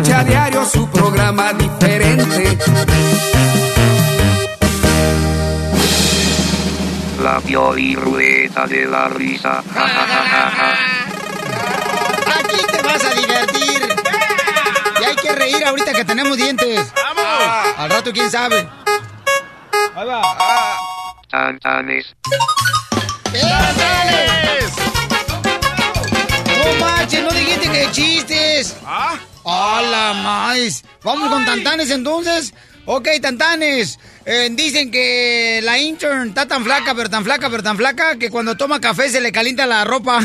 Escucha a diario su programa diferente. La Rueda de la Risa. Ja, ja, ja. Aquí te vas a divertir. Y hay que reír ahorita que tenemos dientes. ¡Vamos! Al rato, quién sabe. Tantanes. ¡Tantanes! No manches, no dijiste que chistes. ¿Ah? ¡Hola, más! Vamos con tantanes entonces. Ok, tantanes. Eh, dicen que la intern está tan flaca, pero tan flaca, pero tan flaca, que cuando toma café se le calienta la ropa.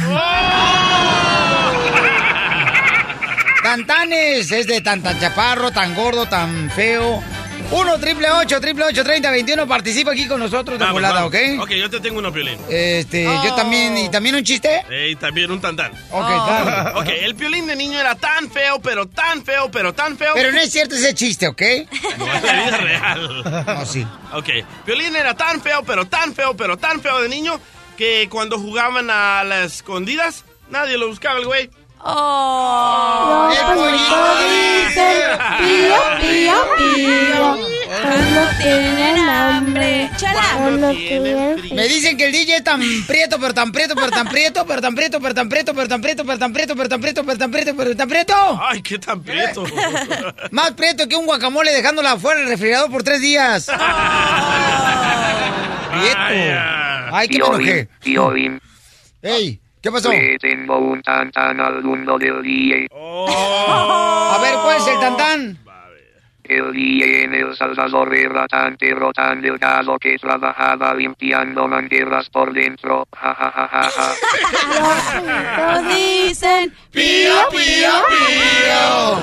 Tantanes es de tan tan chaparro, tan gordo, tan feo. 1 triple 8 triple 8 30 21 participa aquí con nosotros de Vamos, volada, vamos. ¿ok? Ok, yo te tengo uno, Piolín. Este, yo también, y también un chiste. Eh, también un tantán. Ok, dale. Ok, el piolín de niño era tan feo, pero tan feo, pero tan feo. Pero no es cierto ese chiste, ¿ok? No, es la vida real. No, sí. Ok, Piolín era tan feo, pero tan feo, pero tan feo de niño que cuando jugaban a las escondidas, nadie lo buscaba el güey. Oh. Pío, pío, pío. Cuando tienen hambre. Cuando tienen frío. Me dicen que el DJ es tan prieto, pero tan prieto, pero tan prieto, pero tan prieto, pero tan prieto, pero tan prieto, pero tan prieto, pero tan prieto, pero tan prieto, pero tan prieto. Ay, qué tan prieto. Más prieto que un guacamole dejándola fuera del refrigerador por tres días. Prieto. Ay, que me enojé. Ey, ¿qué pasó? Le tengo un tantán al mundo del DJ. A ver, ¿cuál es el tantán? El DJ en El Salvador era tan pero tan delgado que trabajaba limpiando mangueras por dentro. Ja, ja, ja, ja, ja. Dicen, pío, pío, pío.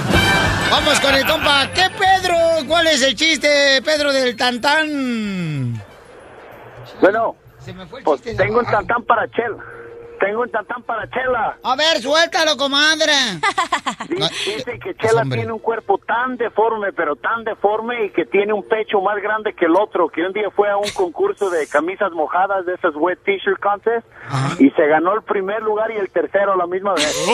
Vamos con el compa. ¿Qué Pedro? ¿Cuál es el chiste, Pedro, del tantán? Bueno, Se me fue el pues chiste. tengo un tantán para Chela. Tengo un tantán para Chela. A ver, suéltalo, comadre. Dice que Chela hombre. tiene un cuerpo tan deforme, pero tan deforme y que tiene un pecho más grande que el otro. Que un día fue a un concurso de camisas mojadas de esas wet t-shirt contest y se ganó el primer lugar y el tercero a la misma vez.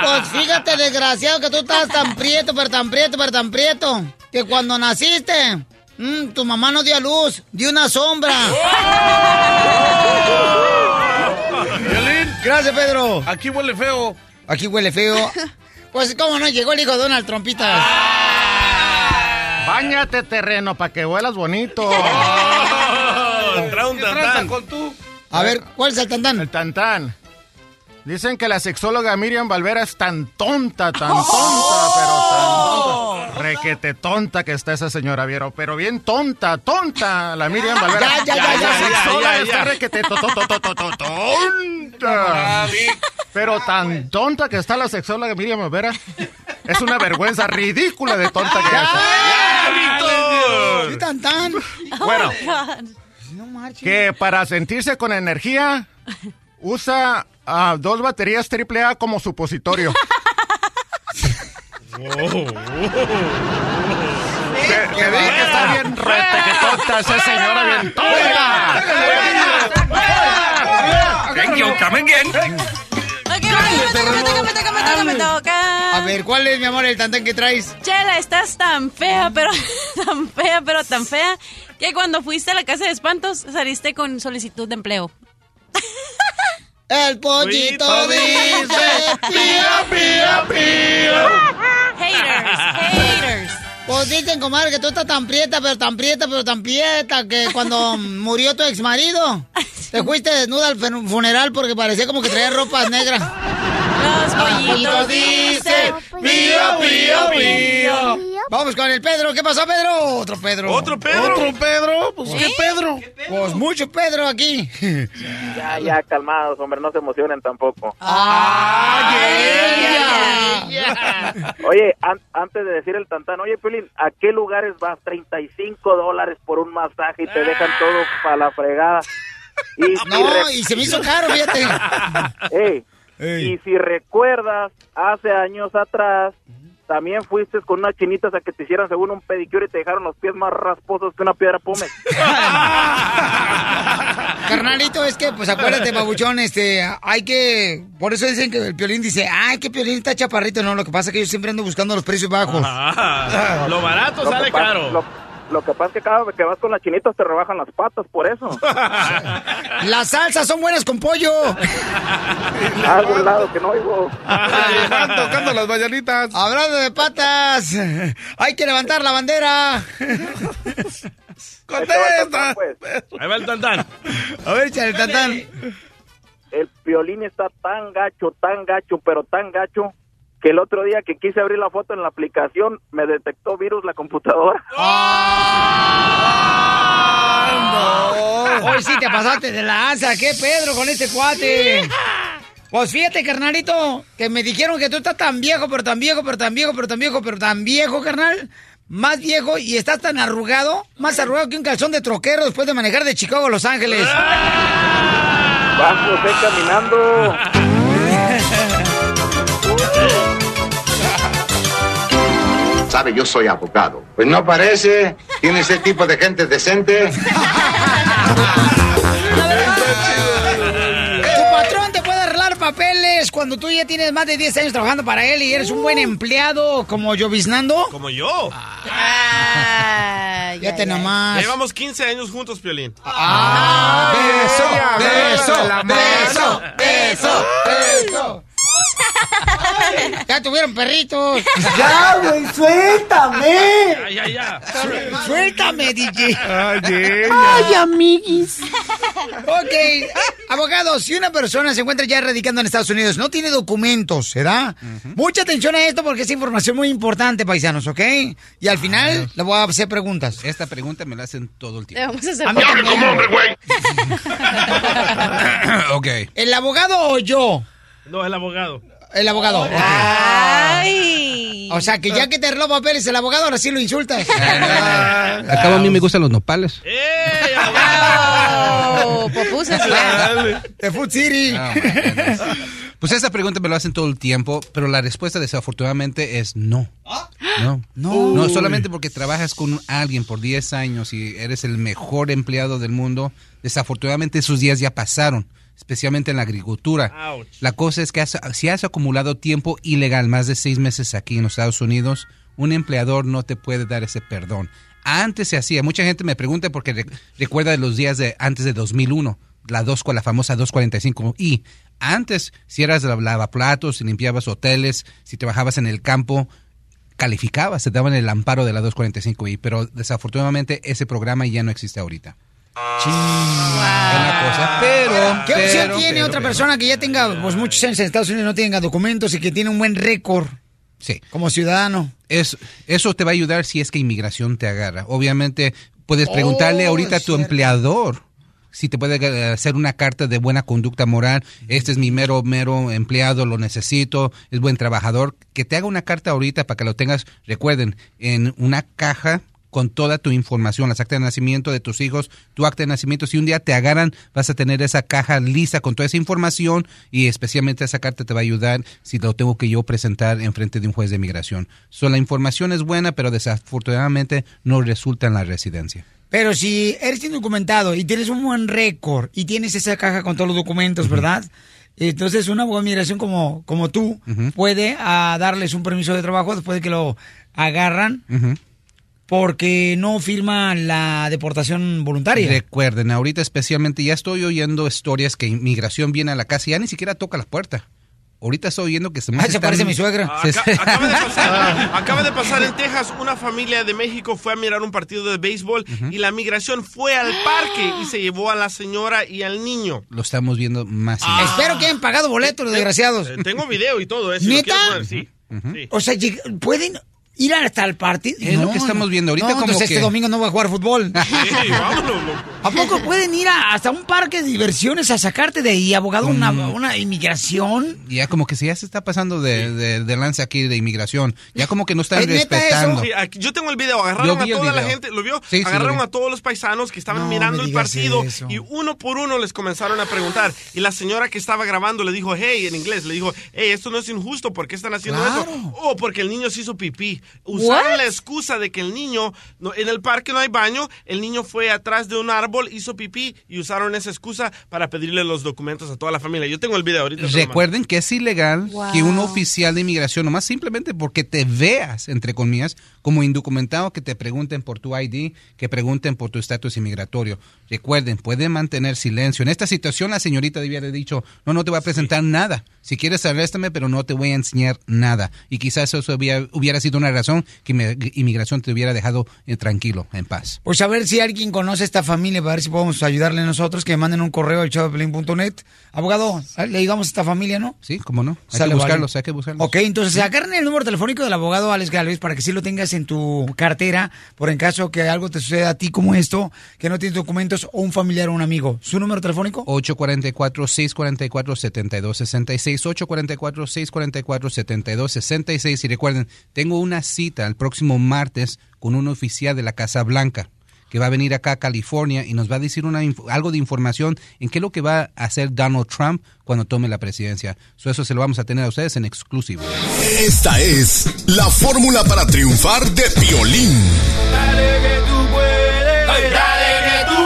Pues fíjate, desgraciado, que tú estás tan prieto, pero tan prieto, pero tan prieto, que cuando naciste, mm, tu mamá no dio a luz, dio una sombra. Gracias, Pedro. aquí huele feo. Aquí huele feo. Pues, ¿cómo no? Llegó el hijo de Donald Trompitas. Báñate terreno para que huelas bonito. Trae un tantán. con tú? A ver, ¿cuál es el tantán? El tantán. Dicen que la sexóloga Miriam Valvera es tan tonta, tan tonta, pero tan. Requete tonta que está esa señora, Viero. Pero bien tonta, tonta, la Miriam Valvera. Ya, ya, ya, ya, ya, ya, está ya. requete to- to- to- to- to- to- tonta. Pero tan tonta que está la sexóloga Miriam Valvera. Es una vergüenza ridícula de tonta que es. ¿Qué tantán? Bueno, No marches. que para sentirse con energía usa ah, dos baterías AAA como supositorio. Que, diga que está bien rete, que tonta esa señora, bien tonta. Thank you, come again. A ver, ¿cuál es, mi amor, el tantán que traes? Chela, estás tan fea, pero tan fea, pero tan fea, que cuando fuiste a la casa de espantos saliste con solicitud de empleo. El pollito Pollito dice pío, pío, pío. Haters, haters. Pues dicen, comadre, que tú estás tan prieta, pero tan prieta, pero tan prieta, que cuando murió tu ex marido, Te fuiste desnuda al funeral porque parecía como que traía ropas negras. Los pollitos dicen, pío, pío, pío. Vamos con el Pedro. ¿Qué pasó, Pedro? Otro Pedro. ¿Otro Pedro? ¿Otro Pedro? Pues, ¿qué Pedro? Pues mucho Pedro aquí. Ya, ya, calmados, hombre, no se emocionen tampoco. Oye, an- antes de decir el tantán, oye, Pelín, ¿a qué lugares vas? 35 dólares por un masaje y te dejan todo para la fregada. Y, No, re- y se me hizo caro, fíjate. Ey, Ey. Y si recuerdas, hace años atrás, también fuiste con unas chinitas a que te hicieran según un pedicure y te dejaron los pies más rasposos que una piedra pómez. Carnalito, es que, pues acuérdate, babuchón, este, hay que, por eso dicen que el Piolín dice, ay, que Piolín está chaparrito, no, lo que pasa es que yo siempre ando buscando los precios bajos. Lo barato Lo sale pasa- caro. Lo, lo que pasa es que cada vez que vas con las chinitas te rebajan las patas, por eso. Las salsas son buenas con pollo. A algún lado que no oigo. Están tocando las mañanitas. Hablando de patas, hay que levantar la bandera. ¡Contesta! Pues, Ahí va el tantán. A ver, échale el tantán. el violín está tan gacho, tan gacho, pero tan gacho, que el otro día que quise abrir la foto en la aplicación, me detectó virus la computadora. Hoy sí te pasaste de la asa. ¿Qué, Pedro, con este cuate? Pues fíjate, carnalito, que me dijeron que tú estás tan viejo, pero tan viejo, pero tan viejo, pero tan viejo, pero tan viejo, carnal. Más viejo y estás tan arrugado, más arrugado que un calzón de troquero después de manejar de Chicago a Los Ángeles. Vamos, ve caminando. Sabe, yo soy abogado. Pues no parece. Tiene ese tipo de gente decente. Tu patrón te puede arreglar papeles cuando tú ya tienes más de 10 años trabajando para él y eres un buen empleado como lloviznando. Como yo. Fíjate ay, ay. nomás. Ya llevamos 15 años juntos, Piolín. Ah, beso, beso, la beso, beso, Ya tuvieron perritos. ¡Ya, güey, suéltame! Ya, ya, ya. Suéltame, DJ. ¡Ay, amiguis! Ok, abogado, si una persona se encuentra ya radicando en Estados Unidos, no tiene documentos, ¿verdad? Mucha atención a esto porque es información muy importante, paisanos, ¿ok? Y al final le voy a hacer preguntas. Esta pregunta me la hacen todo el tiempo. vamos a hacer A mí también. ok. ¿El abogado o yo? No, el abogado. El abogado. ok. Ay. O sea, que ya que te arregló papeles el abogado, ahora sí lo insultas. Acabo a mí me gustan los nopales. ¡Ey, abogado! Oh, popusas ya. De Food City. Oh, goodness. Pues esta pregunta me lo hacen todo el tiempo, pero la respuesta desafortunadamente es no. No. No. solamente porque trabajas con alguien por 10 años y eres el mejor empleado del mundo, desafortunadamente esos días ya pasaron, especialmente en la agricultura. Ouch. La cosa es que has- si has acumulado tiempo ilegal, más de seis meses aquí en los Estados Unidos, un empleador no te puede dar ese perdón. Antes se hacía, mucha gente me pregunta porque re- recuerda de los días de antes de 2001, la, dos, la famosa 245 y antes si eras la- lavaplatos, si limpiabas hoteles, si trabajabas en el campo, calificabas, te daban el amparo de la 245i, pero desafortunadamente ese programa ya no existe ahorita. Una cosa, pero... ¿Qué opción pero, tiene pero, otra pero. persona que ya tenga pues, muchos años en Estados Unidos, no tenga documentos y que tiene un buen récord Sí. como ciudadano? Es, eso te va a ayudar si es que inmigración te agarra. Obviamente, puedes preguntarle Oh, ahorita a tu cierto. empleador si te puede eh, hacer una carta de buena conducta moral. Este es mi mero, mero empleado, lo necesito, es buen trabajador. Que te haga una carta ahorita para que lo tengas, recuerden, en una caja con toda tu información, las actas de nacimiento de tus hijos, tu acta de nacimiento. Si un día te agarran, vas a tener esa caja lista con toda esa información y especialmente esa carta te va a ayudar si lo tengo que yo presentar en frente de un juez de migración. So, la información es buena, pero desafortunadamente no resulta en la residencia. Pero si eres indocumentado y tienes un buen récord y tienes esa caja con todos los documentos, ¿verdad? Entonces una buena migración como, como tú puede ah, darles un permiso de trabajo después de que lo agarran. Porque no firma la deportación voluntaria. Recuerden, ahorita especialmente ya estoy oyendo historias que inmigración viene a la casa y ya ni siquiera toca la puerta. ahorita estoy oyendo que se me Ah, se parece a mi suegra. Acá- acaba, de pasar, acaba de pasar en Texas, una familia de México fue a mirar un partido de béisbol y la migración fue al parque y se llevó a la señora y al niño. Lo estamos viendo más y Ah. Espero que hayan pagado boletos, los desgraciados. Eh, Tengo video y todo, ¿eh? Si lo ¿Neta? quieres poner, sí. Sí. O sea, ¿pueden ir hasta el partido? Es lo que estamos viendo ahorita no, como entonces que- este domingo no voy a jugar fútbol. Sí, vámonos, loco. ¿A poco pueden ir a- hasta un parque de diversiones a sacarte de ahí, abogado, una, una inmigración? Ya como que si ya se está pasando de, de, de lanza aquí de inmigración. Ya como que no están ¿Es neta respetando. Sí, aquí- yo tengo el video, agarraron a toda la gente, ¿lo vio? Sí, sí, lo agarraron vi. a todos los paisanos que estaban No mirando el partido eso. y uno por uno les comenzaron a preguntar. Y la señora que estaba grabando le dijo, hey, en inglés, le dijo, hey, esto no es injusto, ¿por qué están haciendo Claro. esto? Oh, porque el niño se hizo pipí. Usaron What? la excusa de que el niño, no- en el parque no hay baño, el niño fue atrás de un árbol, hizo pipí y usaron esa excusa para pedirle los documentos a toda la familia. Yo tengo el video ahorita. Recuerden que es ilegal Wow. que un oficial de inmigración, nomás simplemente porque te veas, entre comillas, como indocumentado, que te pregunten por tu ID, que pregunten por tu estatus inmigratorio. Recuerden, pueden mantener silencio. En esta situación, la señorita debía haber dicho, no, no te voy a presentar nada. Si quieres, arréstame, pero no te voy a enseñar nada. Y quizás eso hubiera, hubiera sido una razón que mi- inmigración te hubiera dejado eh, tranquilo, en paz. Pues a ver si alguien conoce a esta familia, para ver si podemos ayudarle nosotros, que manden un correo al showdeplin.net. Abogado, le ayudamos a esta familia, ¿no? Sí, cómo no. Hay Sale, que buscarlos, vale. hay que buscarlos. Ok, entonces agarren el número telefónico del abogado Alex Galvez para que sí lo tengas en tu cartera, por en caso que algo te suceda a ti como esto, que no tienes documentos o un familiar o un amigo. ¿Su número telefónico? 844-644-7266, 844-644-7266. Y recuerden, tengo una cita el próximo martes con un oficial de la Casa Blanca que va a venir acá a California y nos va a decir una, algo de información en qué es lo que va a hacer Donald Trump cuando tome la presidencia. So, eso se lo vamos a tener a ustedes en exclusivo. Esta es la fórmula para triunfar de violín. Dale que tú puedes. Dale que tú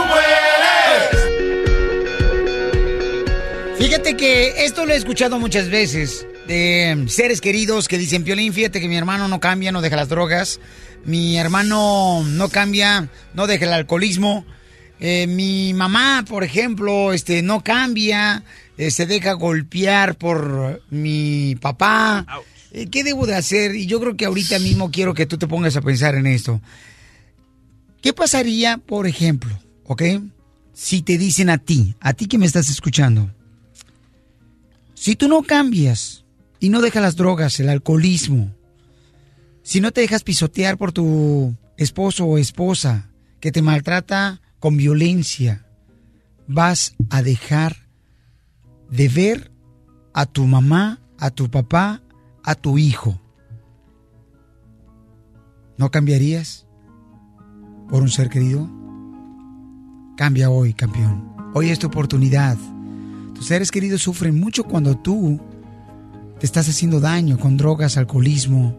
puedes. Fíjate que esto lo he escuchado muchas veces de seres queridos que dicen, Piolín, fíjate que mi hermano no cambia, no deja las drogas, mi hermano no cambia, no deja el alcoholismo, eh, mi mamá, por ejemplo, este, no cambia, eh, se deja golpear por mi papá. Eh, ¿Qué debo de hacer? Y yo creo que ahorita mismo quiero que tú te pongas a pensar en esto. ¿Qué pasaría, por ejemplo, ok? Si te dicen a ti, a ti que me estás escuchando, si tú no cambias y no dejas las drogas, el alcoholismo, si no te dejas pisotear por tu esposo o esposa que te maltrata con violencia, vas a dejar de ver a tu mamá, a tu papá, a tu hijo. ¿No cambiarías por un ser querido? Cambia hoy, campeón. Hoy es tu oportunidad. Tus seres queridos sufren mucho cuando tú te estás haciendo daño con drogas, alcoholismo.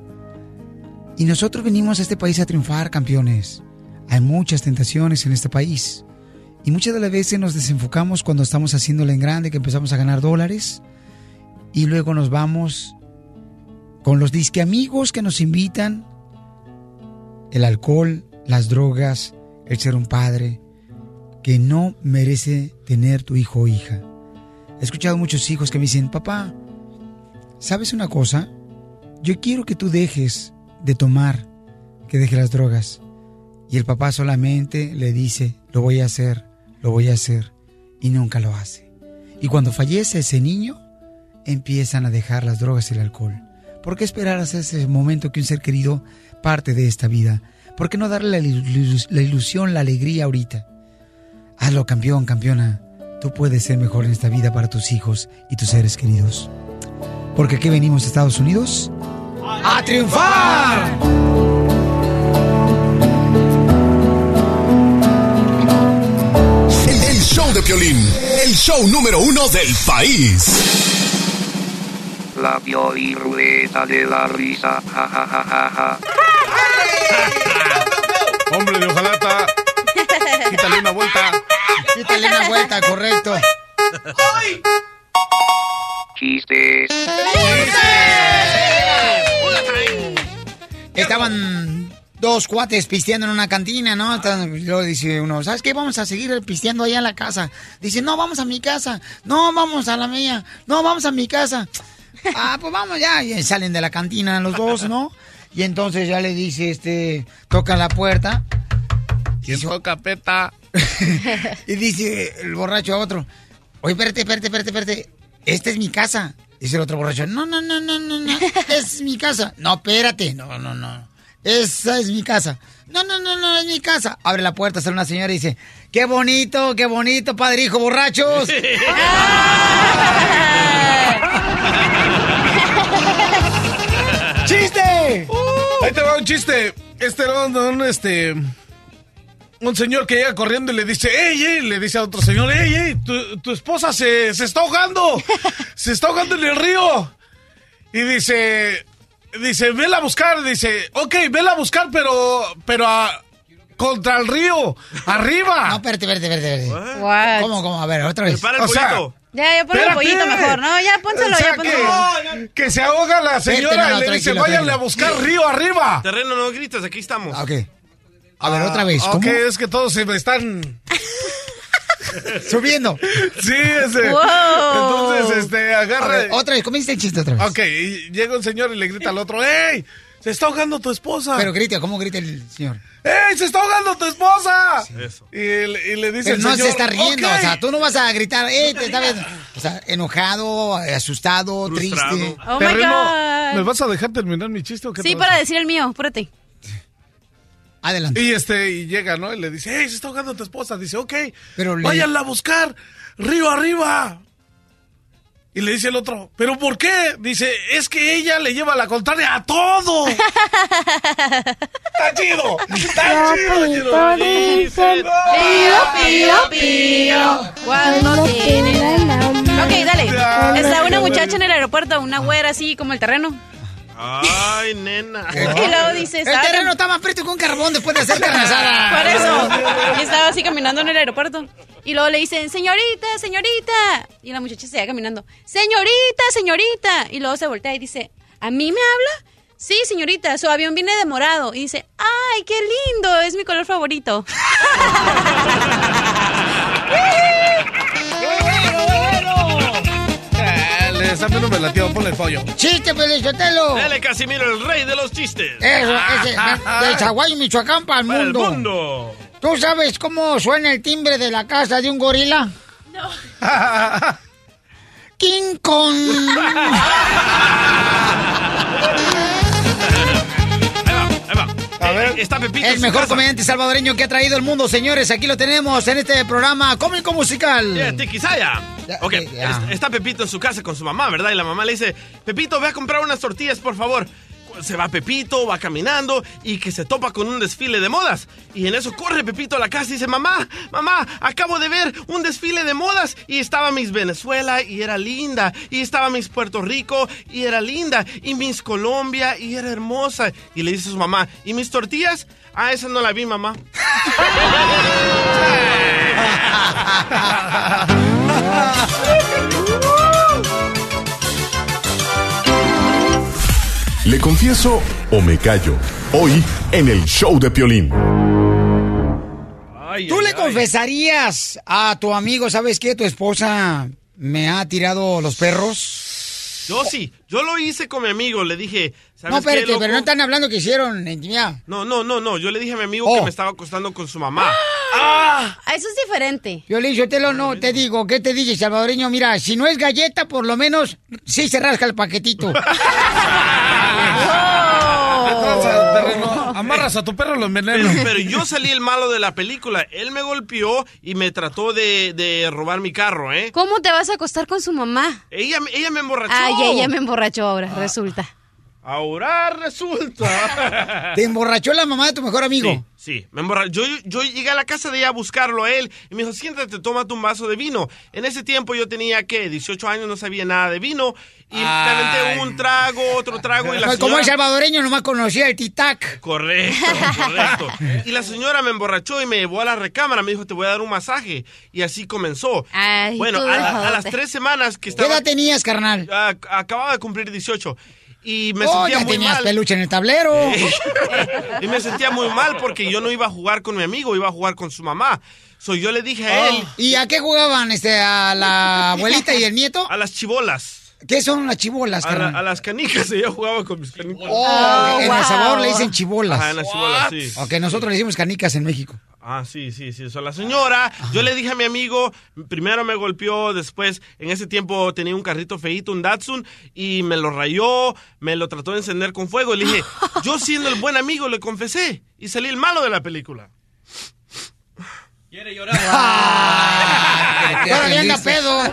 Y nosotros venimos a este país a triunfar, campeones. Hay muchas tentaciones en este país. Y muchas de las veces nos desenfocamos cuando estamos haciéndole en grande, que empezamos a ganar dólares. Y luego nos vamos con los disque amigos que nos invitan. El alcohol, las drogas, el ser un padre que no merece tener tu hijo o hija. He escuchado muchos hijos que me dicen, papá, ¿sabes una cosa? Yo quiero que tú dejes de tomar, que dejes las drogas. Y el papá solamente le dice, lo voy a hacer, lo voy a hacer, y nunca lo hace. Y cuando fallece ese niño, empiezan a dejar las drogas y el alcohol. ¿Por qué esperar hasta ese momento que un ser querido parte de esta vida? ¿Por qué no darle la ilusión, la alegría ahorita? Hazlo, campeón, campeona. Tú puedes ser mejor en esta vida para tus hijos y tus seres queridos. Porque aquí venimos a Estados Unidos a triunfar. El, el show de Piolín, el show número uno del país. La Pioli Ruleta de la Risa. Ja, ja, ja, ja, ja. Hombre de hojalata. Quítale una vuelta. Quítale una vuelta, correcto. Chistes. Estaban dos cuates pisteando en una cantina, ¿no? Y luego dice uno, ¿sabes qué? Vamos a seguir pisteando allá en la casa. Dice, no, vamos a mi casa. No, vamos a la mía. No, vamos a mi casa. Ah, pues vamos ya. Y salen de la cantina los dos, ¿no? Y entonces ya le dice, este, toca la puerta. ¿Quién toca, peta? y dice el borracho a otro, oye, espérate, espérate, espérate, espérate. Esta es mi casa. Dice el otro borracho, no, no, no, no, no, no. Es mi casa. No, espérate. No, no, no. Esa es mi casa. No, no, no, no, es mi casa. Abre la puerta, sale una señora y dice, qué bonito, qué bonito, padre hijo, borrachos. ¡Chiste! Ahí te va un chiste. Este era un, un, este. Un señor que llega corriendo y le dice, ¡Ey, ey! Le dice a otro señor, ¡Ey, ey! Tu, tu esposa se, se está ahogando. Se está ahogando en el río. Y dice, dice, vela a buscar. Dice, ok, vela a buscar, pero, pero a, contra el río, arriba. No, espérate, espérate, espérate. espérate. ¿Cómo, cómo? A ver, otra vez. Prepara el O sea, pollito. Ya, ya ponle el pollito mejor. No, ya pónselo, O sea, ya pónselo. que, que se ahoga la señora Espérate, no, y le dice, váyanle a buscar río arriba. Terreno, no grites, aquí estamos. Ok. A ver, otra vez. Ah, ¿Cómo? Ok, es que todos se me están... Subiendo. Sí, ese. Wow. Entonces, este, agarra... Ver, otra vez, comienza el chiste otra vez. Ok, y llega un señor y le grita al otro, ¡Ey! ¡Se está ahogando tu esposa! Pero grita, ¿cómo grita el señor? ¡Ey! ¡Se está ahogando tu esposa! Eso. Y, le- y le dice Pero el no señor, se está riendo, o sea, tú no vas a gritar. Te está viendo. O sea, enojado, asustado, triste. Oh my God. ¿Me vas a dejar terminar mi chiste o qué Sí, para decir el mío, apúrate. Adelante. Y este, y llega, ¿no? Y le dice, ¡Ey! Se está ahogando tu esposa. Dice, ok, Pero le- váyanla a buscar, río arriba. Y le dice el otro, ¿pero por qué? Dice, es que ella le lleva la contraria a todo. ¡Está chido! ¡Está chido! Pío, pío, pío. Cuando tienen. Ok, dale. Está una muchacha en el aeropuerto, una güera así como el terreno. Ay, nena. Y luego dice, El terreno está más preto que un carbón después de hacer carne asada. Por eso. Y estaba así caminando en el aeropuerto. Y luego le dicen, señorita, señorita. Y la muchacha se va caminando, señorita, señorita. Y luego se voltea y dice, ¿a mí me habla? Sí, señorita, su avión viene de morado. Y dice, ¡ay, qué lindo! Es mi color favorito. Ponle el pollo. ¡Chiste, Pelichotelo! Dale, Casimiro, el rey de los chistes. Eso, ese, de Chaguay, Michoacán, para el Para el mundo. mundo. ¿Tú sabes cómo suena el timbre de la casa de un gorila? No. King Kong. A ver. Está Pepito. El mejor comediante salvadoreño que ha traído el mundo, señores. Aquí lo tenemos en este programa cómico musical. Yeah, Tiquisaya. Ok, es- está Pepito en su casa con su mamá, ¿verdad? Y la mamá le dice, Pepito, ve a comprar unas tortillas, por favor. Se va Pepito, va caminando y que se topa con un desfile de modas. Y en eso corre Pepito a la casa y dice, mamá, mamá, acabo de ver un desfile de modas. Y estaba Miss Venezuela y era linda. Y estaba Miss Puerto Rico y era linda. Y Miss Colombia y era hermosa. Y le dice a su mamá, ¿y mis tortillas? Ah, esa no la vi, mamá. ¿Le confieso o me callo? Hoy en el show de Piolín. ¿Tú le confesarías a tu amigo, sabes qué? Tu esposa me ha tirado los perros. Yo sí, yo lo hice con mi amigo, le dije, ¿sabes No, espérate, qué, loco? pero no están hablando que hicieron intimidad. No, no, no, no, yo le dije a mi amigo Oh. que me estaba acostando con su mamá. Ah, Eso es diferente. Violín, yo te lo no, te digo, ¿qué te dije, salvadoreño? Mira, si no es galleta, por lo menos sí se rasca el paquetito. Amarras a tu perro los Pero, venenos. pero yo salí el malo de la película. Él me golpeó y me trató de, de robar mi carro, ¿eh? ¿Cómo te vas a acostar con su mamá? Ella, ella me emborrachó. Ay, ella me emborrachó ahora, resulta. Ahora resulta. ¿Te emborrachó la mamá de tu mejor amigo? Sí, sí, me emborrachó. Yo, yo llegué a la casa de ella a buscarlo a él y me dijo, siéntate, tómate un vaso de vino. En ese tiempo yo tenía, ¿qué? 18 años, no sabía nada de vino. Y me aventé un trago, otro trago y la Pues Como señora... el salvadoreño nomás conocía el titac. Correcto, correcto. Y la señora me emborrachó y me llevó a la recámara. Me dijo, te voy a dar un masaje. Y así comenzó. Ay, bueno, a, dejadote. a las tres semanas que ¿Qué estaba... edad tenías, carnal? Acababa de cumplir 18. Y me oh, sentía ya muy tenías mal. peluche en el tablero. y me sentía muy mal porque yo no iba a jugar con mi amigo, iba a jugar con su mamá. So yo le dije a él... ¿Y a qué jugaban? Este, ¿A la abuelita y el nieto? A las chibolas. ¿Qué son las chibolas, A, la- a las canicas, yo jugaba con mis canicas. Oh, en El Salvador le dicen chibolas. Ajá, en las chibolas, sí. Ok, nosotros le decimos canicas en México. Ah, sí, sí, sí. Eso, la señora, yo le dije a mi amigo, primero me golpeó, después, en ese tiempo tenía un carrito feíto, un Datsun, y me lo rayó, me lo trató de encender con fuego. Y le dije, yo siendo el buen amigo, le confesé, y salí el malo de la película. Quiere llorar. Ahora le anda pedo.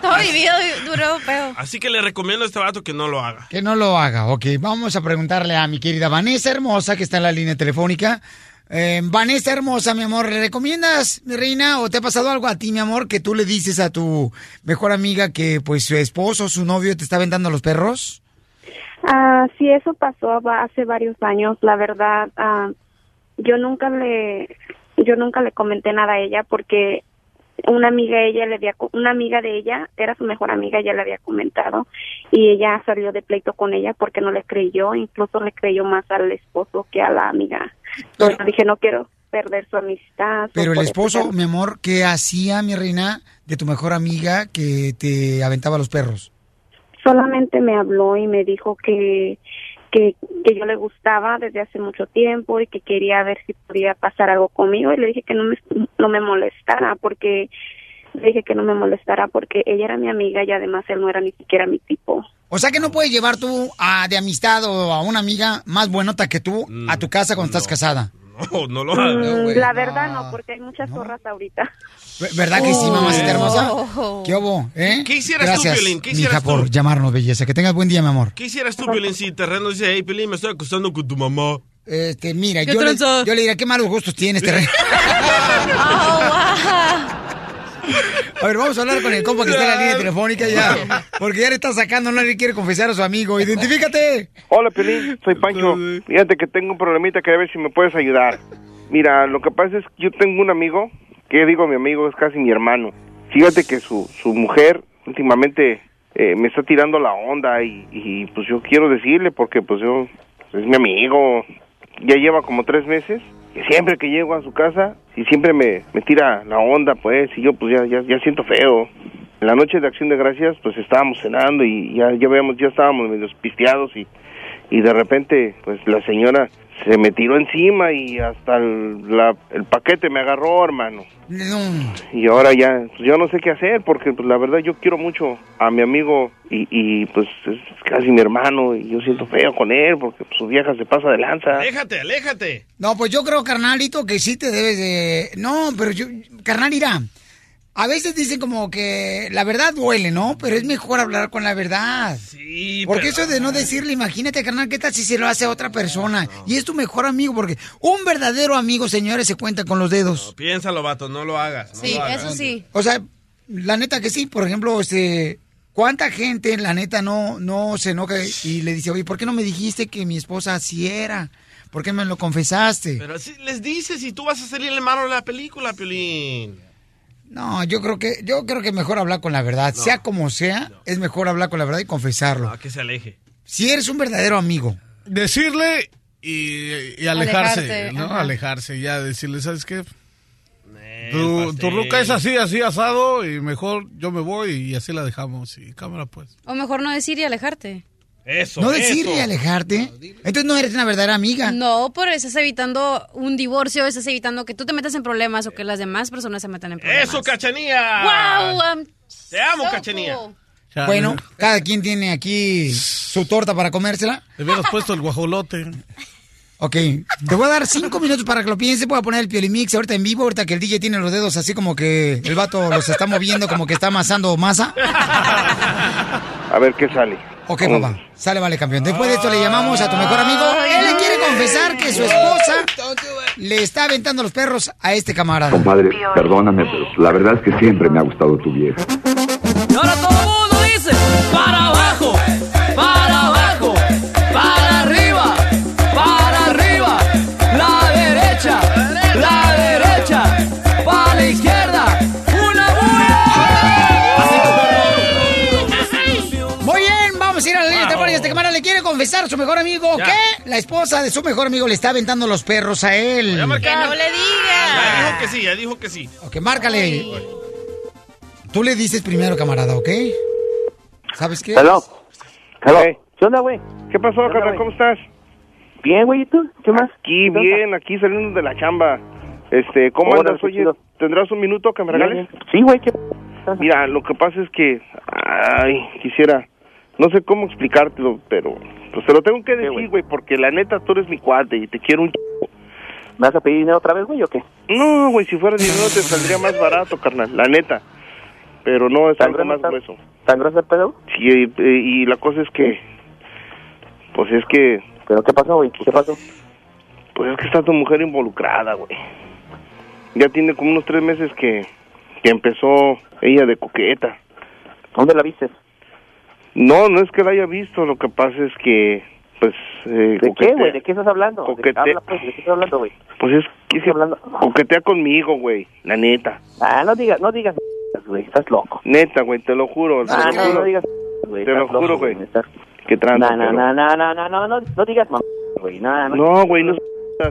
Todo vivido y duró feo. Así que le recomiendo a este vato que no lo haga. Que no lo haga. Ok, vamos a preguntarle a mi querida Vanessa Hermosa, que está en la línea telefónica. Eh, Vanessa Hermosa, mi amor, ¿le recomiendas, mi reina, o te ha pasado algo a ti, mi amor, que tú le dices a tu mejor amiga que pues su esposo, su novio, te está aventando los perros? Ah, sí, eso pasó hace varios años. La verdad, ah, yo nunca le, yo nunca le comenté nada a ella porque una amiga de ella le había, una amiga de ella era su mejor amiga, ella le había comentado y ella salió de pleito con ella porque no le creyó, incluso le creyó más al esposo que a la amiga. Entonces dije no quiero perder su amistad. Pero el eso esposo, mi amor, ¿qué hacía, mi reina, de tu mejor amiga que te aventaba los perros? solamente me habló y me dijo que, que, que yo le gustaba desde hace mucho tiempo y que quería ver si podía pasar algo conmigo y le dije que no me, no me molestara porque le dije que no me molestara porque ella era mi amiga y además él no era ni siquiera mi tipo. O sea que no puedes llevar tú a, de amistad o a una amiga más buenota que tú a tu casa cuando estás casada. No, no lo Mm, haga. la verdad no, porque hay muchas zorras ahorita. Ver- ¿Verdad que sí, mamacita hermosa? Oh. ¿Qué hubo? ¿Eh? ¿Qué hicieras tú, Gracias, Piolín? ¿Qué mija, hicieras tú? por llamarnos, belleza. Que tengas buen día, mi amor. ¿Qué hicieras tú, Piolín, si Terreno dice, hey, Piolín, me estoy acostando con tu mamá? Este, mira, ¿Qué yo le, yo le diría, qué malos gustos tienes, terreno. A ver, vamos a hablar con el compa que está en la línea telefónica ya. Porque ya le está sacando, no le quiere confesar a su amigo. Identifícate. Hola, Piolín, soy Pancho. Fíjate que tengo un problemita que a ver si me puedes ayudar. Mira, lo que pasa es que yo tengo un amigo, que digo mi amigo, es casi mi hermano. Fíjate que su, su mujer últimamente eh, me está tirando la onda y, y, pues yo quiero decirle porque pues yo es mi amigo. Ya lleva como tres meses siempre que llego a su casa y siempre me, me tira la onda pues y yo pues ya, ya, ya siento feo. En la noche de Acción de Gracias pues estábamos cenando y ya, ya veamos, ya estábamos medio pisteados y y de repente pues la señora se me tiró encima y hasta el, la- el paquete me agarró hermano y ahora ya pues, yo no sé qué hacer porque pues la verdad yo quiero mucho a mi amigo y, y pues es casi mi hermano y yo siento feo con él porque pues, su vieja se pasa de lanza Aléjate, aléjate. No, pues yo creo, carnalito, que sí te debes de... No, pero yo... Carnal, irá. A veces dicen como que la verdad duele, ¿no? Pero es mejor hablar con la verdad. Sí, Porque pero- eso de no decirle, imagínate, carnal, ¿qué tal si se lo hace a otra persona? Y es tu mejor amigo, porque un verdadero amigo, señores, se cuenta con los dedos. Piénsalo, vato, no lo hagas. no lo hagas. O sea, la neta que sí, por ejemplo, este... ¿Cuánta gente, la neta, no, no se enoja y le dice, oye, ¿por qué no me dijiste que mi esposa así era? ¿Por qué me lo confesaste? Pero si les dices y tú vas a salir el malo de la película, Piolín. No, yo creo que yo creo que mejor hablar con la verdad, sea como sea, es mejor hablar con la verdad y confesarlo. A que se aleje. Si eres un verdadero amigo. Decirle y, y alejarse, Alejarte, ¿no? ajá. Alejarse, ya decirle, ¿sabes qué? Tu, tu ruca es así, así asado y mejor yo me voy y así la dejamos y cámara pues. O mejor no decir y alejarte. Eso, no decirle y alejarte. Entonces no eres una verdadera amiga. No, pero estás evitando un divorcio, estás evitando que tú te metas en problemas o que las demás personas se metan en problemas. ¡Eso, cachanía! ¡Wow! Te amo, so cachanía. cool. Bueno, cada quien tiene aquí su torta para comérsela. Le hubieras puesto el guajolote. Ok, te voy a dar cinco minutos para que lo pienses. Voy a poner el Piolimix ahorita en vivo, ahorita que el DJ tiene los dedos así como que el vato los está moviendo como que está amasando masa. a ver qué sale Ok, papá, sale, vale, campeón. Después de esto le llamamos a tu mejor amigo. Él le quiere confesar que su esposa le está aventando los perros a este camarada. Compadre, perdóname, pero la verdad es que siempre me ha gustado tu vieja. A su mejor amigo Ya. que la esposa de su mejor amigo le está aventando los perros a él. A. Que no le diga. Ya dijo que sí, ya dijo que sí. Ok, márcale. Tú le dices primero, camarada, ¿ok? ¿Sabes qué? Hello. Hello. ¿Qué onda, güey? ¿Qué pasó, carnal? ¿Cómo estás? Bien, güey, ¿y tú? ¿Qué más? Aquí, bien, aquí saliendo de la chamba. Este, ¿cómo andas? Oye, chido. ¿tendrás un minuto que me regales? Sí, güey, ¿qué Mira, lo que pasa es que, ay, quisiera, no sé cómo explicártelo, pero pues te lo tengo que decir, güey, porque la neta tú eres mi cuate y te quiero un ch... ¿Me vas a pedir dinero otra vez, güey, o qué? No, güey, si fuera dinero te saldría más barato, carnal, la neta. Pero no, es ¿Tan algo más grueso. ¿Tan grueso el pedo? Sí, y, y la cosa es que, pues es que... ¿Pero qué pasó, güey? ¿Qué pasó? Pues es que está tu mujer involucrada, güey. Ya tiene como unos tres meses que, que empezó ella de coqueta. ¿Dónde la viste? No, no es que la haya visto, lo que pasa es que, pues... Eh, ¿De qué, güey? ¿De qué estás hablando? ¿De, habla, pues, ¿de qué estás hablando, güey? Pues es que se coquetea conmigo, güey, la neta. Ah, no digas, no digas, güey, estás loco. Neta, güey, te lo juro. Ah, no, no digas, güey, Te lo estás juro, güey. estás- Que tranza, No, no, no, no, no, no, no, no, no digas güey, no, no. No, güey, no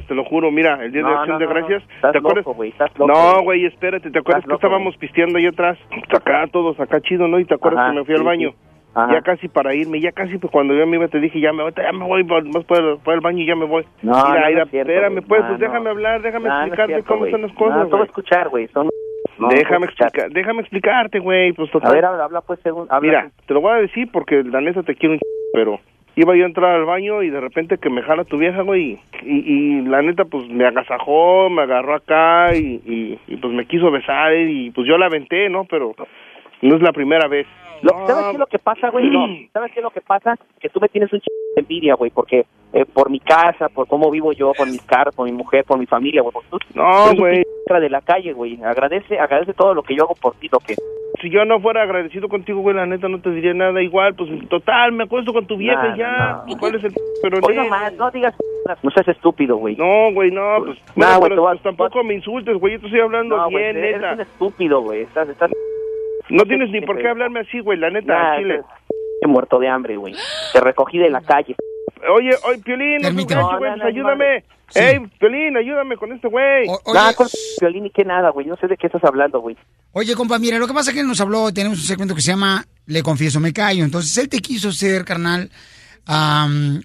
te lo juro. Mira, el día de No, Acción no, de no, no. Gracias, Estás ¿te acuerdas? loco, güey, estás loco, no, güey. espérate, ¿te acuerdas Estás que loco, estábamos pisteando ahí atrás? Acá todos, acá chido, ¿no? Y te acuerdas Ajá, que me fui al baño. sí. Ajá. Ya casi para irme, ya casi pues, cuando yo me iba te dije, ya me voy, ya me voy, vas por por el baño y ya me voy. No, mira, no, es cierto, espérame, pues, No, pues no. déjame hablar, déjame No, no explicarte cierto, cómo güey. son las cosas, No, güey. escuchar, güey, son... no, déjame explicar, déjame explicarte, güey, pues total. A ver, habla, habla pues, según... Habla, Mira, te lo voy a decir porque la neta te quiero un ch... pero iba yo a entrar al baño y de repente que me jala tu vieja, güey, y, y la neta pues me agasajó, me agarró acá y, y, y, pues me quiso besar y pues yo la aventé, ¿no? Pero no es la primera vez. Lo, ¿Sabes qué es lo que pasa, güey? No, ¿sabes qué es lo que pasa? Que tú me tienes un ch... de envidia, güey, porque eh, por mi casa, por cómo vivo yo, por mis carros, por mi mujer, por mi familia, güey. tú No, eres güey. de la calle, güey. Agradece, agradece todo lo que yo hago por ti, lo que... Si yo no fuera agradecido contigo, güey, la neta no te diría nada igual, pues total, me acuesto con tu vieja No, ya. ¿Cuál es el pero Hoy nomás, no digas... No seas estúpido, güey. No, güey, no, pues, No, bueno, güey, pero, voy a- pues, tampoco me insultes, güey, yo te estoy hablando No, bien, eres neta. un estúpido, güey. Estás, estás... No tienes ni por qué hablarme así, güey, la neta, Nah, Chile. estás muerto de hambre, güey. Te recogí de la calle. Oye, oye, Piolín, no No, güey, no, pues no, ayúdame. Sí. Ey, Piolín, ayúdame con este güey. Nada, con violín ni qué nada, güey. No sé de qué estás hablando, güey. Oye, compa, mira, lo que pasa es que él nos habló, tenemos un segmento que se llama Le confieso, me callo. Entonces, él te quiso hacer, carnal,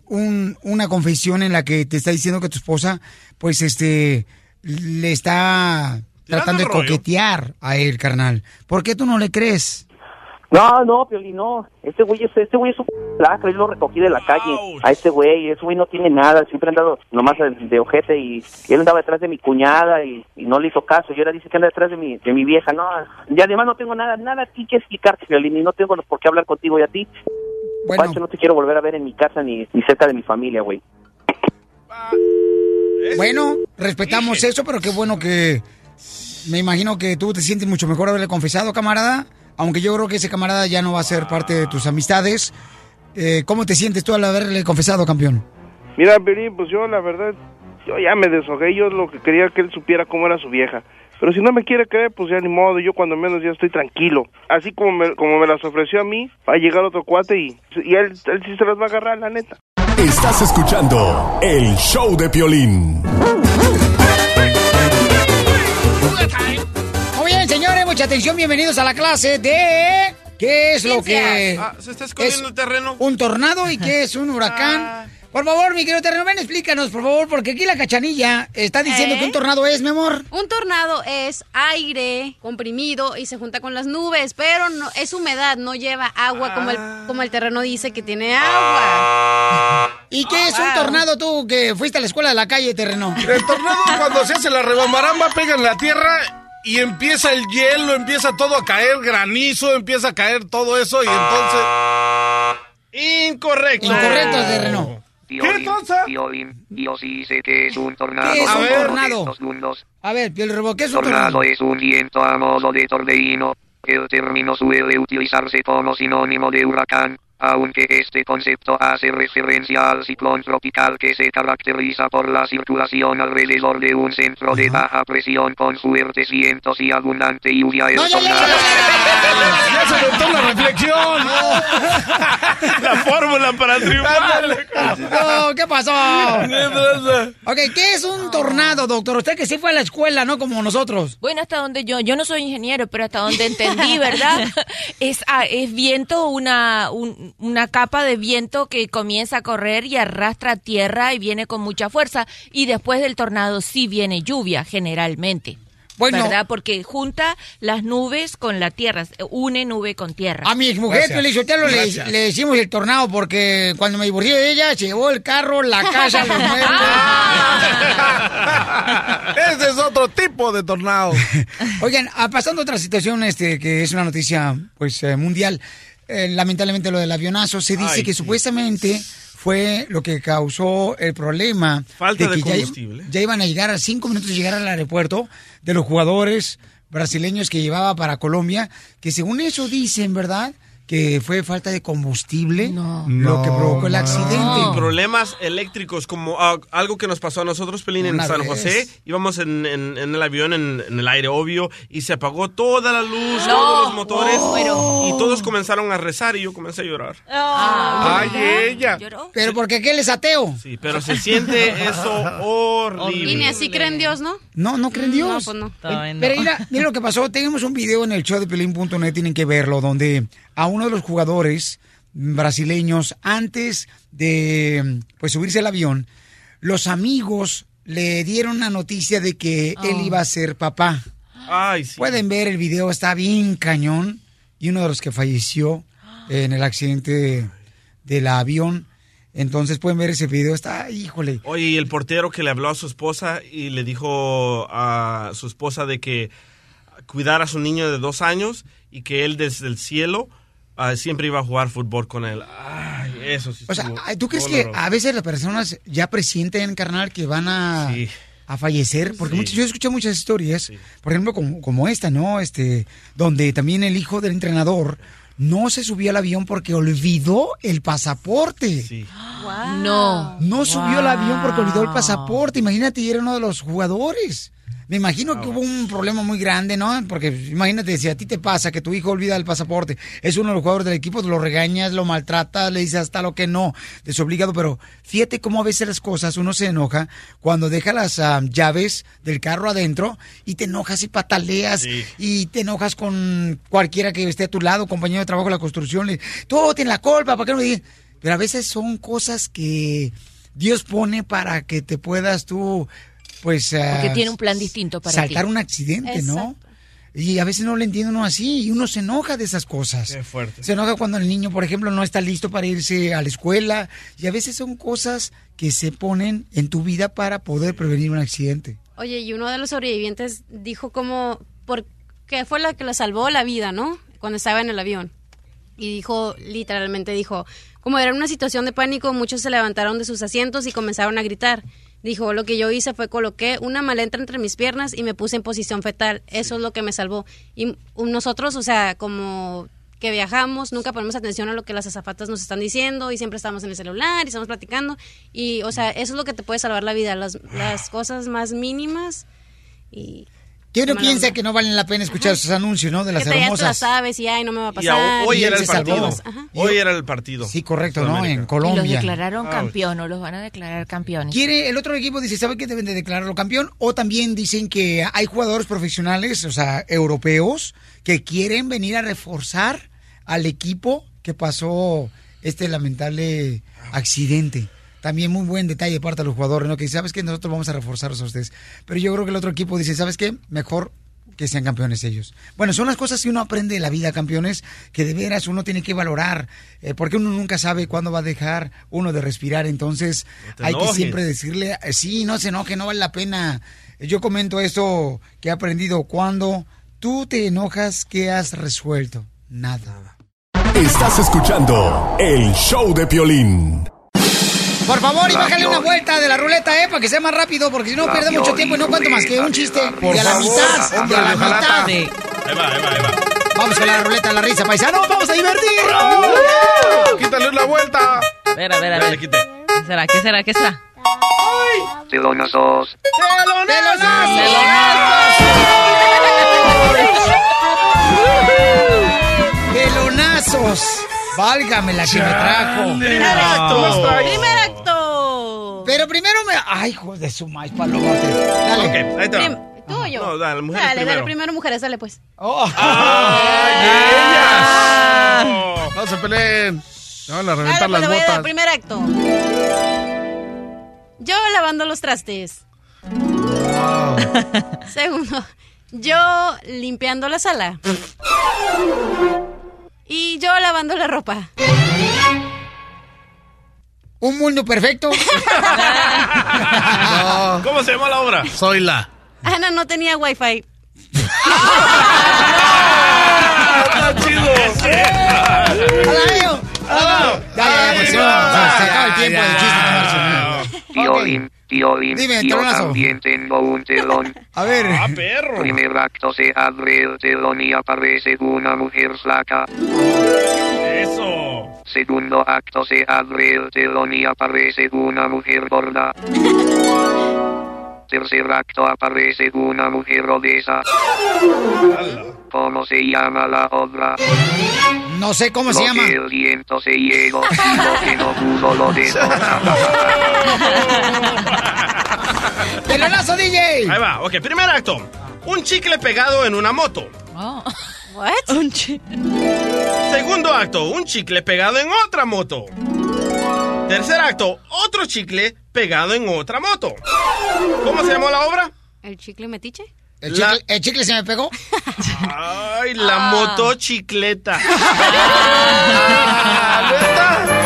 un- una confesión en la que te está diciendo que tu esposa, pues, este, le está tratando de rollo. coquetear a él, carnal. ¿Por qué tú no le crees? No, no, Piolín, no. Este güey es, este güey es un lacra, yo lo recogí de la calle. A este güey, ese güey no tiene nada, siempre ha andado nomás de, de ojete y él andaba detrás de mi cuñada y, y no le hizo caso. Y ahora dice que anda detrás de mi, de mi vieja, no. Y además no tengo nada, nada a ti que explicarte, Piolín, y no tengo por qué hablar contigo y a ti. Bueno. Pancho, no te quiero volver a ver en mi casa ni, ni cerca de mi familia, güey. Bueno, respetamos eso, pero qué bueno que me imagino que tú te sientes mucho mejor haberle confesado, camarada. Aunque yo creo que ese camarada ya no va a ser parte de tus amistades. Eh, ¿Cómo te sientes tú al haberle confesado, campeón? Mira, Piolín, pues yo, la verdad, yo ya me deshogué, yo lo que quería que él supiera cómo era su vieja. Pero si no me quiere creer, pues ya ni modo, yo cuando menos ya estoy tranquilo. Así como me, como me las ofreció a mí, va a llegar otro cuate y, y él, él sí se las va a agarrar, la neta. Estás escuchando el show de Piolín. Muy bien, señores, mucha atención, bienvenidos a la clase de... ¿Qué es lo que... Ah, se está escondiendo el terreno. Un tornado y qué es un huracán. Por favor, mi querido terreno, ven, explícanos, por favor, porque aquí la cachanilla está diciendo ¿Eh? que un tornado es, mi amor. Un tornado es aire comprimido y se junta con las nubes, pero no es humedad, no lleva agua como el, como el terreno dice que tiene agua. ¿Y qué es un tornado tú que fuiste a la escuela de la calle, terreno? El tornado cuando se hace la rebambaramba pega en la tierra y empieza el hielo, empieza todo a caer, granizo, empieza a caer todo eso y entonces... Incorrecto. Incorrecto, terreno. Piolín, Piolín, yo sí sé que es un tornado. ¿Qué es un tornado? mundos. A ver, Piel Rebo, ¿qué es un Tornado tornado? es un viento a modo de torbellino. El término suele utilizarse como sinónimo de huracán. aunque este concepto hace referencia al ciclón tropical que se caracteriza por la circulación alrededor de un centro de baja presión con fuertes vientos y abundante lluvia. El tornado- ¡Ya se notó la reflexión! Para triunfar. No, ¿qué pasó? Ok, ¿qué es un tornado, doctor? Usted que sí fue a la escuela, ¿no? Como nosotros. Bueno, hasta donde yo, yo no soy ingeniero, pero hasta donde entendí, ¿verdad? es, ah, es viento, una, un- una capa de viento que comienza a correr y arrastra tierra y viene con mucha fuerza. Y después del tornado sí viene lluvia, generalmente. Bueno. ¿Verdad? Porque junta las nubes con la tierra, une nube con tierra. A mi exmujer, Piolizotelo, le, le decimos el tornado porque cuando me divorcié de ella, se llevó el carro, la casa, los muebles. Ese es otro tipo de tornado. Oigan, ah, pasando a otra situación, este, que es una noticia, pues, eh, mundial. Eh, lamentablemente lo del avionazo, se dice Ay, que sí. supuestamente fue lo que causó el problema. Falta de que ya- combustible. Ya, iban a llegar a cinco minutos de llegar al aeropuerto de los jugadores brasileños que llevaba para Colombia, que según eso dicen, ¿verdad? Que fue falta de combustible lo que provocó el accidente. Y problemas eléctricos, como ah, algo que nos pasó a nosotros, Pelín, en San vez. José. Íbamos en, en- en el avión, en, en el aire, obvio, y se apagó toda la luz, No. todos los motores. Oh, pero- Y todos comenzaron a rezar y yo comencé a llorar. Ah, Ay, ella. ¿Lloró? Pero porque aquel es ateo. Sí, pero se siente eso horrible. Y ni así creen en Dios, ¿no? No, no creen Dios. No, pues no. Eh, Pero mira, mira lo que pasó. Tenemos un video en el show de Pelín.net, tienen que verlo, donde a uno de los jugadores brasileños, antes de pues subirse al avión, los amigos le dieron la noticia de que él Oh. iba a ser papá. Ay, sí. Pueden ver el video, está bien cañón. Y uno de los que falleció en el accidente del avión. Entonces pueden ver ese video, está, híjole. Oye, y el portero que le habló a su esposa y le dijo a su esposa de que cuidara a su niño de dos años y que él desde el cielo ah, siempre iba a jugar fútbol con él. Ay, eso sí. O sea, ¿tú crees que a veces las personas ya presienten, carnal, que van a, a fallecer? Porque muchas- yo escuché muchas historias, por ejemplo, como, como esta, ¿no? Este, donde también el hijo del entrenador no se subió al avión porque olvidó el pasaporte. No. No subió al avión porque olvidó el pasaporte. Imagínate, era uno de los jugadores. Me imagino que hubo un problema muy grande, ¿no? Porque imagínate, si a ti te pasa que tu hijo olvida el pasaporte, es uno de los jugadores del equipo, lo regañas, lo maltratas, le dices hasta lo que no, desobligado, pero fíjate cómo a veces las cosas, uno se enoja cuando deja las llaves del carro adentro y te enojas y pataleas Sí. y te enojas con cualquiera que esté a tu lado, compañero de trabajo de la construcción, le, tú tienes la culpa, ¿para qué no me dices? Pero a veces son cosas que Dios pone para que te puedas tú, pues... Porque ah, tiene un plan distinto para saltar ti. un accidente, ¿no? Y a veces no lo entiende uno así y uno se enoja de esas cosas. Qué fuerte. Se enoja cuando el niño, por ejemplo, no está listo para irse a la escuela y a veces son cosas que se ponen en tu vida para poder prevenir un accidente. Oye, y uno de los sobrevivientes dijo como, por, que fue la que le salvó la vida, ¿no? Cuando estaba en el avión. Y dijo, literalmente dijo, como era una situación de pánico, muchos se levantaron de sus asientos y comenzaron a gritar. Dijo, lo que yo hice fue coloqué una maleta entre mis piernas y me puse en posición fetal. Eso es lo que me salvó. Y nosotros, o sea, como que viajamos, nunca ponemos atención a lo que las azafatas nos están diciendo y siempre estamos en el celular y estamos platicando. Y, o sea, eso es lo que te puede salvar la vida, las, las cosas más mínimas y... ¿Quién no Qué mala piensa onda. que no valen la pena escuchar esos anuncios, no? De las que te, ya hermosas. sabes y ay, no me va a Y a- pasar. hoy Y era el partido. Ajá. Hoy era el partido. Sí, correcto, ¿no? En Y los Colombia. declararon Ah, campeón, o los van a declarar campeones. Quiere, el otro equipo dice, ¿sabe que deben de declararlo campeón? O también dicen que hay jugadores profesionales, o sea, europeos, que quieren venir a reforzar al equipo que pasó este lamentable accidente. También muy buen detalle de parte de los jugadores, ¿no? Que dice, ¿sabes qué? Nosotros vamos a reforzarlos a ustedes. Pero yo creo que el otro equipo dice, ¿sabes qué? Mejor que sean campeones ellos. Bueno, son las cosas que uno aprende de la vida, campeones, que de veras uno tiene que valorar, eh, porque uno nunca sabe cuándo va a dejar uno de respirar, entonces hay que siempre decirle, eh, sí, no se enoje, no vale la pena. Yo comento esto que he aprendido, cuando tú te enojas, ¿qué has resuelto? Nada. Estás escuchando el show de Piolín. Por favor, y bájale una vuelta de la ruleta, ¿eh? Para que sea más rápido, porque si no pierde mucho tiempo y no cuento más que un chiste. Por y a la favor, mitad, hombre, y a la mitad. tarde. Ahí va, ahí va, ahí va. Vamos con la ruleta de la risa, paisano, vamos a divertirnos. Quítale ver, a ver, a ver. ¿Qué será? ¿Qué será? ¿Qué será? Telonazos. ¡Pelonazos! Válgame la que me trajo. Primer acto. Pero primero me. Ay, hijo de su maíz palomotes. Dale. Ok, ahí te va. Prim- ¿Tú o yo? No, dale, mujeres dale, primero. dale, primero mujeres, dale pues. No se peleen. No van a reventar Dale, pues las le voy a dar botas. primer acto. Yo lavando los trastes. Segundo, yo limpiando la sala. Y yo lavando la ropa. Un mundo perfecto. ¿Cómo se llama la obra? Soy la. Ana no tenía wifi. ¡Está chido! ¡Alayo! ¡Alayo! Ya, ya, ya, pues, no, se acaba el tiempo del chiste. no, Marcio. Violín, violín, Dime, yo también tengo un telón. A ver. ¡Ah, perro! Primer acto se abre el telón y aparece una mujer flaca. ¡Eso! Segundo acto se abre el telón y aparece una mujer gorda. Tercer acto aparece una mujer obesa. ¿Cómo se llama la obra? No sé cómo lo se llama. que el viento se llevó y lo que no pudo lo. ¡Pelonazo, DJ! Ahí va, ok, primer acto. Un chicle pegado en una moto. What? Un Segundo acto, un chicle pegado en otra moto. Tercer acto, otro chicle pegado en otra moto. ¿Cómo se llamó la obra? ¿El chicle metiche? ¿El chicle, el chicle se me pegó? Ay, la Ah. motocicleta. Ah,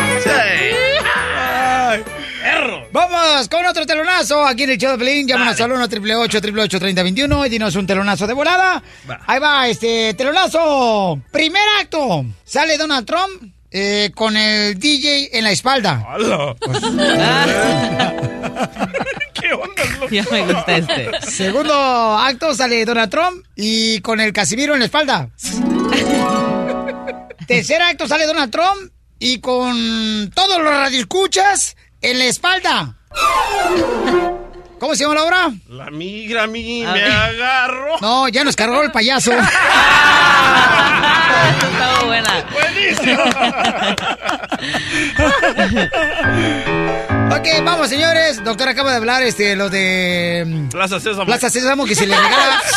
Vamos con otro telonazo aquí en el show de Pelín. Llámanos al 1 888 3021 y dinos un telonazo de volada. Va. Ahí va, este telonazo. Primer acto. Sale Donald Trump eh, con el DJ en la espalda. ¡Hala! ¿Qué onda, loco? Ya me gusta este. Segundo acto sale Donald Trump y con el Casimiro en la espalda. Tercer acto sale Donald Trump y con todos los radioescuchas en la espalda. ¿Cómo se llama la obra? La migra a mí A me ver. agarró. No, ya nos cargó el payaso. Está buena. Buenísimo. ok, vamos, señores. Doctor acaba de hablar este, lo de mm, Plaza Sésamo. Plaza Sésamo, que se le regala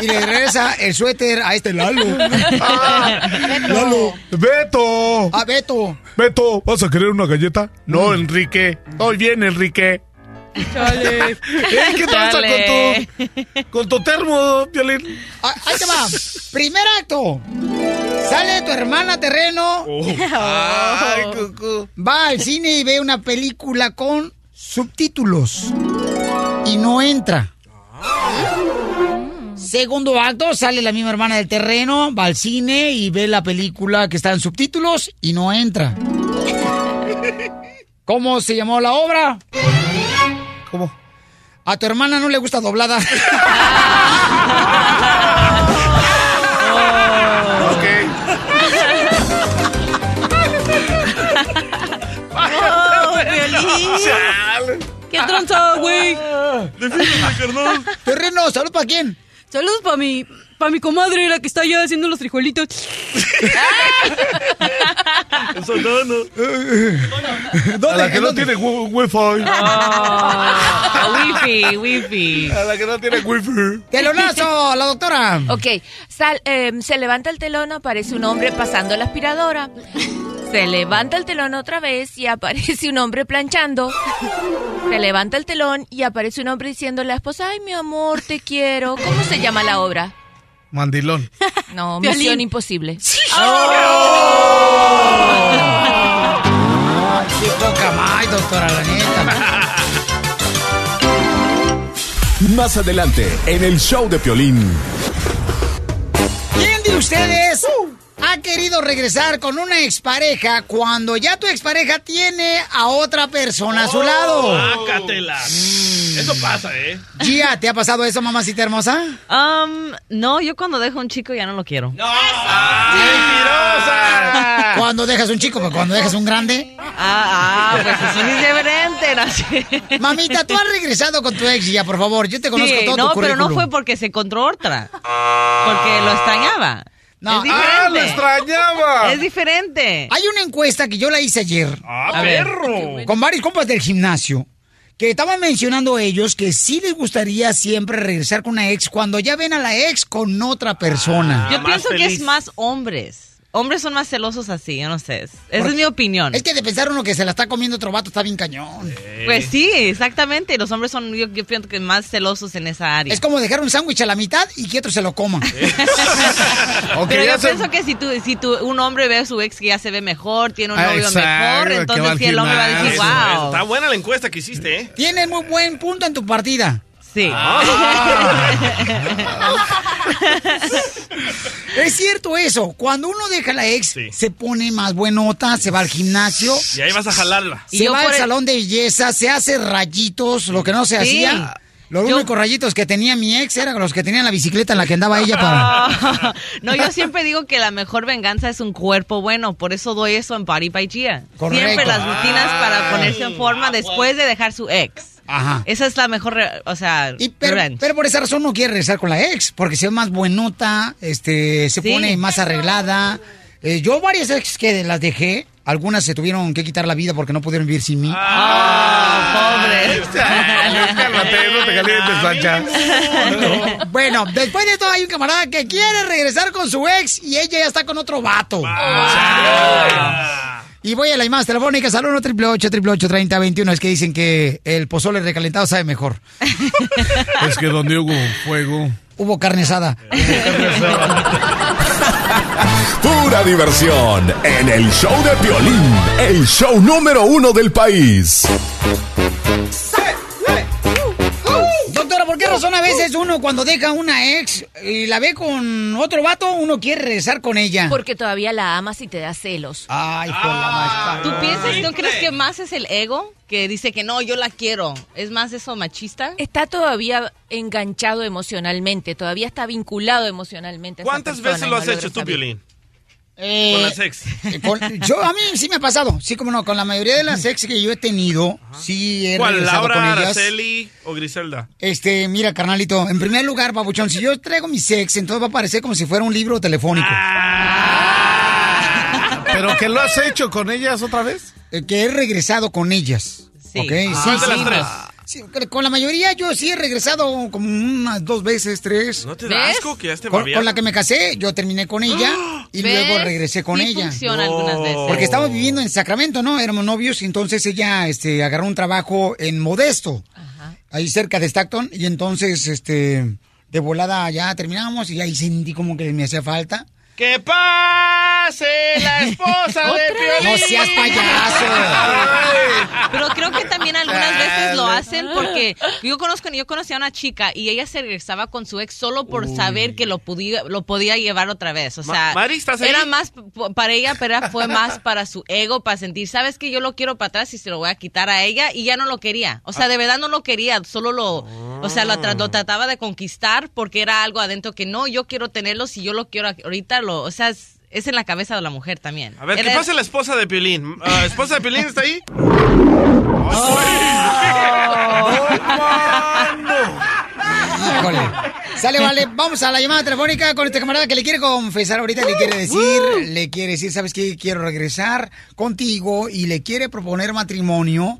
y le regresa el suéter a este Lalo. Lalo. Beto. A Beto. Beto, ¿vas a querer una galleta? No, Enrique. Estoy bien, Enrique. Chale. ¿Eh? ¿Qué pasa con tu, con tu termo, Violín? Ah, Ahí te va. Primer acto. Sale tu hermana terreno. Ay, cucú. Va al cine y ve una película con subtítulos. Y no entra. Segundo acto, sale la misma hermana del terreno, va al cine y ve la película que está en subtítulos y no entra. ¿Cómo se llamó la obra? ¿Cómo? A tu hermana no le gusta doblada. ¡Oh! ¿Qué tranza, güey? Terreno, salud para quién? Saludos para mi, para mi comadre, la que está allá haciendo los frijolitos. Eso no, no. A la que no tiene wi- wifi. Ah, wifi, wifi. A la que no tiene wifi. ¡Telonazo, la doctora! Ok, sal- eh, se levanta el telón, aparece un hombre pasando la aspiradora. Se levanta el telón otra vez y aparece un hombre planchando. Se levanta el telón y aparece un hombre diciendo a la esposa, ay mi amor, te quiero. ¿Cómo se llama la obra? Mandilón. No, Violín. Misión Imposible. ¡Qué poca más, doctora, la neta! Más adelante, en el show de Piolín. ¿Quién de ustedes ha querido regresar con una expareja cuando ya tu expareja tiene a otra persona a su lado? Sácatela. Eso pasa, ¿eh? Gia, ¿te ha pasado eso, mamacita hermosa? Um, no, yo cuando dejo a un chico ya no lo quiero. ¡Mentirosa! Cuando dejas un chico, pero cuando dejas un grande. Ah, ah, pues eso es diferente. No sé. Mamita, tú has regresado con tu ex ya, por favor. Yo te conozco Sí, todo no, tu pero no currículum. fue porque se encontró otra. Porque lo extrañaba. No. Es diferente. Ah, lo extrañaba. Es diferente. Hay una encuesta que yo la hice ayer. A ver. perro. Con varios compas del gimnasio. Que estaban mencionando ellos que sí les gustaría siempre regresar con una ex cuando ya ven a la ex con otra persona. Yo pienso que es más hombres. Hombres son más celosos así, yo no sé. Es- Esa Porque- es mi opinión. Es que de pensar uno que se la está comiendo otro vato está bien cañón. Pues sí, exactamente. Los hombres son, yo, yo pienso que más celosos en esa área. Es como dejar un sándwich a la mitad y que otro se lo coma. Pero yo pienso que si tú, si tú, un hombre ve a su ex que ya se ve mejor, tiene un Ah, novio exacto, mejor, entonces sí, el hombre va a decir, Eso wow. Está buena la encuesta que hiciste, ¿eh? Tienes muy buen punto en tu partida. Sí. Es cierto eso. Cuando uno deja a la ex, se pone más buenota, se va al gimnasio. Y ahí vas a jalarla. Se va al salón de belleza, se hace rayitos, lo que no se Sí. hacía. Los únicos rayitos que tenía mi ex eran los que tenían la bicicleta en la que andaba ella para... No, yo siempre digo que la mejor venganza es un cuerpo bueno, por eso doy eso en Party by Gia. Correcto. Siempre las rutinas para Ah. ponerse en forma después de dejar su ex. Ajá. Esa es la mejor, o sea, Pero, revenge. pero por esa razón no quiere regresar con la ex, porque se ve más buenota, este, se Sí. pone más arreglada. Eh, yo varias ex que las dejé, algunas se tuvieron que quitar la vida porque no pudieron vivir sin mí. Ah, pobre. Cálmate, no te calientes, Sancha. Bueno, después de todo hay un camarada que quiere regresar con su ex y ella ya está con otro vato. Y voy a la llamada telefónica al 1 888 3021 Es que dicen que el pozole recalentado sabe mejor. Es que donde hubo fuego. Hubo carne asada. Pura diversión en el show de violín, el show número uno del país. Doctora, ¿por qué razón a veces uno cuando deja una ex y la ve con otro vato, uno quiere regresar con ella? Porque todavía la amas y te da celos. Ay, con la más ¿Tú piensas, no crees que más es el ego que dice que no, yo la quiero? ¿Es más eso machista? Está todavía enganchado emocionalmente, todavía está vinculado emocionalmente. a ¿Cuántas veces lo has hecho tú. Violín? Eh, Con las ex. con- yo, a mí sí me ha pasado. Sí, como no, con la mayoría de las ex que yo he tenido, sí he ¿Cuál, Laura, con ellas. Araceli o Griselda? Este, mira, carnalito, en primer lugar, babuchón, si yo traigo mis ex, entonces va a parecer como si fuera un libro telefónico. ¿Pero que lo has hecho con ellas otra vez? Eh, que he regresado con ellas. Sí. ¿Ok? Ah, sí, ¿cuál de las tres? Sí, con la mayoría yo sí he regresado como unas dos veces, tres. ¿No te da asco que ya esté Con, con la que me casé, yo terminé con ella y ¿Ves? luego regresé con Sí ella. funciona algunas veces. Porque estábamos viviendo en Sacramento, ¿no? Éramos novios y entonces ella este, agarró un trabajo en Modesto, ahí cerca de Stockton, y entonces este, de volada ya terminamos y ahí sentí como que me hacía falta. ¡Que la esposa de Piolín! No seas payaso. Pero creo que también algunas veces lo hacen porque yo conozco, yo conocí a una chica y ella se regresaba con su ex solo por saber que lo podía, lo podía llevar otra vez. O sea, era más para ella, pero fue más para su ego, para sentir, sabes que yo lo quiero para atrás y se lo voy a quitar a ella y ya no lo quería. O sea, de verdad no lo quería, solo lo, o sea, lo, tra- lo trataba de conquistar porque era algo adentro que no, yo quiero tenerlo, si yo lo quiero ahorita, lo, o sea, es, es en la cabeza de la mujer también. A ver, ¿qué pasa la esposa de Piolín? Ah, ¿Esposa de Piolín está ahí? Híjole. Sale, vale. Vamos a la llamada telefónica con este camarada que le quiere confesar ahorita, le quiere decir, le quiere decir, ¿sabes qué? Quiero regresar contigo y le quiere proponer matrimonio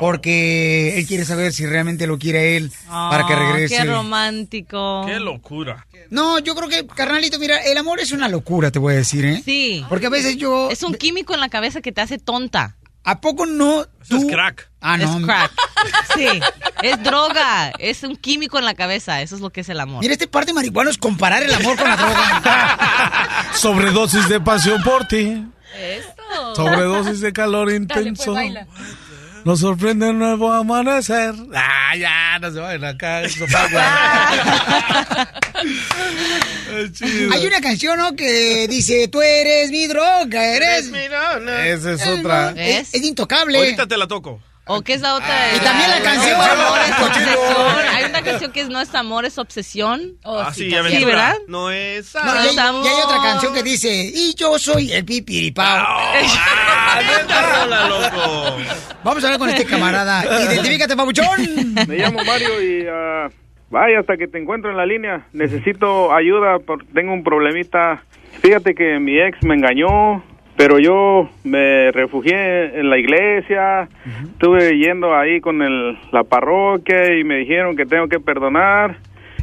porque él quiere saber si realmente lo quiere él para que Oh, regrese. Qué romántico. ¡Qué locura! No, yo creo que, carnalito, mira, el amor es una locura, te voy a decir, ¿eh? Sí. Porque a veces yo... Es un químico en la cabeza que te hace tonta. ¿A poco no? Eso es crack. Ah, no. Es crack. Sí. Es droga. Es un químico en la cabeza. Eso es lo que es el amor. Mira, este parte marihuano es comparar el amor con la droga. Sobredosis de pasión por ti. Esto. Sobredosis de calor intenso. Nos sorprende un nuevo amanecer. Ah, ya, no se vayan acá. eso pasa. Es chido. Hay una canción, ¿no? Que dice, tú eres mi droga, eres... Esa es otra. Es, es intocable. Ahorita te la toco. ¿O qué es la otra? Y también la canción. Amor es obsesión. Hay una canción que es No es amor, es obsesión. Ah, sí, sí. ¿verdad? No es... No, y, hay, y hay otra canción que dice, y yo soy el pipiripao. rola, loco! Vamos a hablar con este camarada. Identifícate, papuchón. Me llamo Mario y ah, vaya hasta que te encuentro en la línea. Necesito ayuda, por- tengo un problemita. Fíjate que mi ex me engañó, pero yo me refugié en la iglesia. Estuve yendo ahí con el, la parroquia y me dijeron que tengo que perdonar.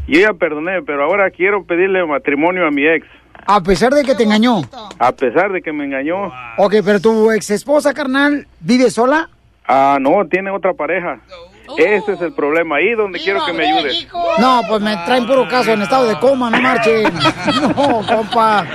Yo ya perdoné, pero ahora quiero pedirle matrimonio a mi ex, A pesar de que te engañó. a pesar de que me engañó. Ok, pero tu ex esposa, carnal, ¿vive sola? Ah, no, tiene otra pareja. Ese es el problema, ahí donde quiero que me ayudes. No, pues me traen puro caso en estado de coma, no marchen. No, compa.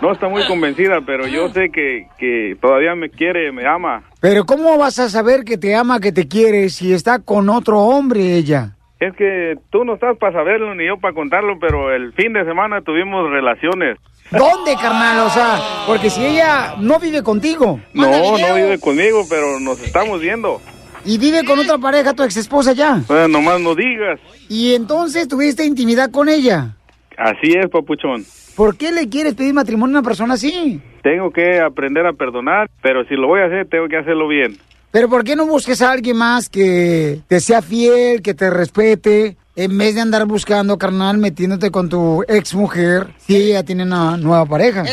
No está muy convencida, pero yo sé que, que todavía me quiere, me ama. Pero ¿cómo vas a saber que te ama, que te quiere, si está con otro hombre ella? Es que tú no estás para saberlo ni yo para contarlo, pero el fin de semana tuvimos relaciones. ¿Dónde, carnal? O sea, porque si ella no vive contigo No, no vive conmigo, pero nos estamos viendo. Y vive con otra pareja, tu ex esposa ya, Bueno, nomás no digas. y entonces tuviste intimidad con ella, Así es, papuchón. ¿por qué le quieres pedir matrimonio a una persona así? Tengo que aprender a perdonar, pero si lo voy a hacer, tengo que hacerlo bien. Pero ¿por qué no busques a alguien más que te sea fiel, que te respete, en vez de andar buscando, carnal, metiéndote con tu ex mujer si ella tiene una nueva pareja?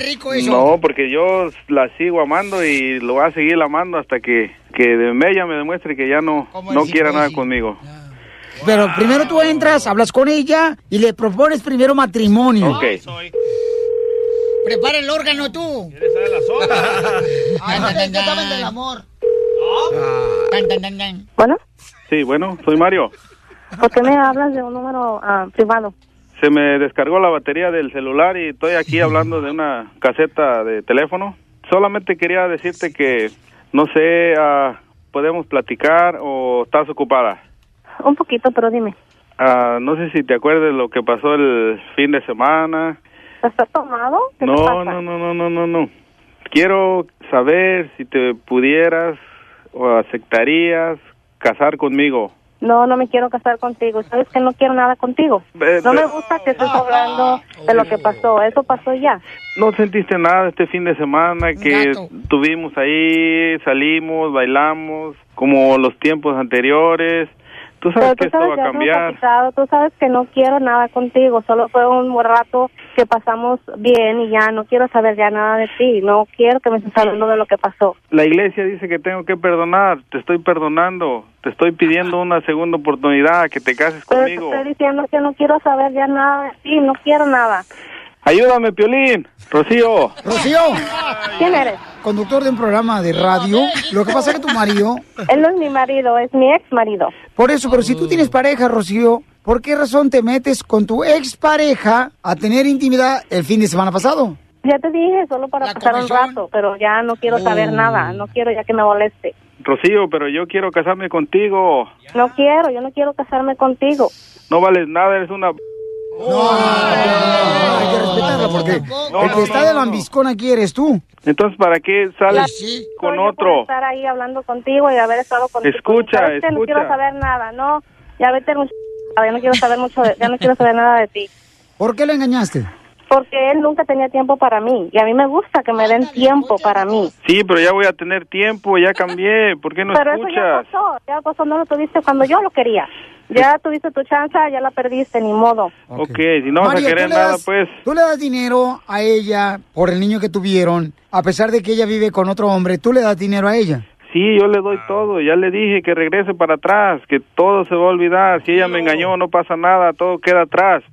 No, porque yo la sigo amando y lo voy a seguir amando hasta que, que de ella me demuestre que ya no, no quiera nada conmigo. Pero primero tú entras, hablas con ella y le propones primero matrimonio. Ok. Prepara el órgano tú. ¿Quieres saber la sola? Ay, ¿qué saben del amor? Tan, tan, tan, tan. Bueno, Sí, bueno, soy Mario. ¿Por qué me hablas de un número ah, privado? Se me descargó la batería del celular y estoy aquí hablando de una caseta de teléfono. Solamente quería decirte que, no sé, ah, podemos platicar o estás ocupada. Un poquito, pero dime. Ah, no sé si te acuerdas lo que pasó el fin de semana. ¿Estás tomado? ¿Qué te No, pasa? no, no, no, no, no, no. Quiero saber si te pudieras o aceptarías casar conmigo. No, no me quiero casar contigo. Sabes que no quiero nada contigo. No me gusta que estés hablando de lo que pasó. Eso pasó ya. ¿No sentiste nada este fin de semana que gato. tuvimos ahí, salimos, bailamos, como los tiempos anteriores? Tú sabes Pero que tú esto sabes, va a cambiar. tú sabes que no quiero nada contigo. Solo fue un buen rato que pasamos bien y ya no quiero saber ya nada de ti. No quiero que me estés hablando de lo que pasó. La iglesia dice que tengo que perdonar, te estoy perdonando, te estoy pidiendo una segunda oportunidad, que te cases Pero te conmigo. estoy diciendo que no quiero saber ya nada de ti. No quiero nada. Ayúdame, Piolín, Rocío. Rocío. ¿Quién eres? Conductor de un programa de radio. Lo que pasa es que tu marido... Él no es mi marido, es mi ex marido. Por eso, pero si tú tienes pareja, Rocío, ¿por qué razón te metes con tu ex pareja a tener intimidad el fin de semana pasado? Ya te dije, solo para pasar un rato, pero ya no quiero saber Oh. nada. No quiero ya que me moleste. Rocío, pero yo quiero casarme contigo. No quiero, yo no quiero casarme contigo. No vales nada, eres una... Hay que respetarla porque el que está de lambiscón aquí eres tú. Entonces, ¿para qué sales con Yo puedo otro? estar ahí hablando contigo y haber estado contigo. Escucha, ¿Sabes qué? No escucha. quiero saber nada, no. Ya vete mucho. Ya no quiero saber mucho, de- ya no quiero saber nada de ti. ¿Por qué le engañaste? Porque él nunca tenía tiempo para mí. Y a mí me gusta que me den tiempo para mí. Sí, pero ya voy a tener tiempo, ya cambié. ¿Por qué no Pero eso ya escuchas? pasó, ya pasó, no lo tuviste cuando yo lo quería. Ya tuviste tu chance, ya la perdiste, ni modo. Ok, si no vas a querer nada, pues... Tú le das dinero a ella por el niño que tuvieron, a pesar de que ella vive con otro hombre, tú le das dinero a ella. Sí, yo le doy todo. Ya le dije que regrese para atrás, que todo se va a olvidar. Si ella me engañó, no pasa nada, todo queda atrás.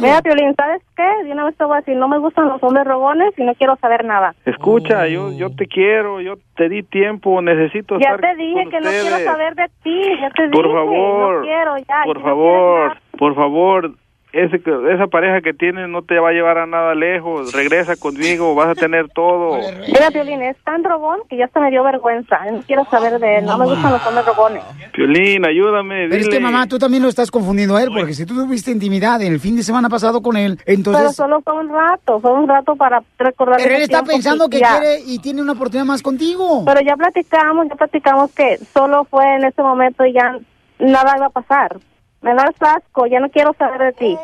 Mira, Piolín, ¿sabes qué? De una vez te voy a decir, no me gustan los hombres rogones y no quiero saber nada. Escucha, yo yo te quiero, yo te di tiempo, necesito Ya estar te dije con que no quiero ustedes. saber de ti, ya te Por dije, favor, no quiero ya. por ya no favor, por favor, ese, que- esa pareja que tienes no te va a llevar a nada lejos. Regresa conmigo, vas a tener todo. Mira, Piolín, es tan drogón que ya hasta me dio vergüenza. No quiero saber de él, no me gustan los hombres drogones. Piolín, ayúdame, Pero es dile. que mamá, tú también lo estás confundiendo a él, porque si tú tuviste intimidad en el fin de semana pasado con él, Pero entonces... solo fue un rato, fue un rato para recordar. Pero él está pensando que ya. quiere y tiene una oportunidad más contigo. Pero ya platicamos, ya platicamos que solo fue en ese momento y ya nada iba a pasar. Me das asco, ya no quiero saber de ti.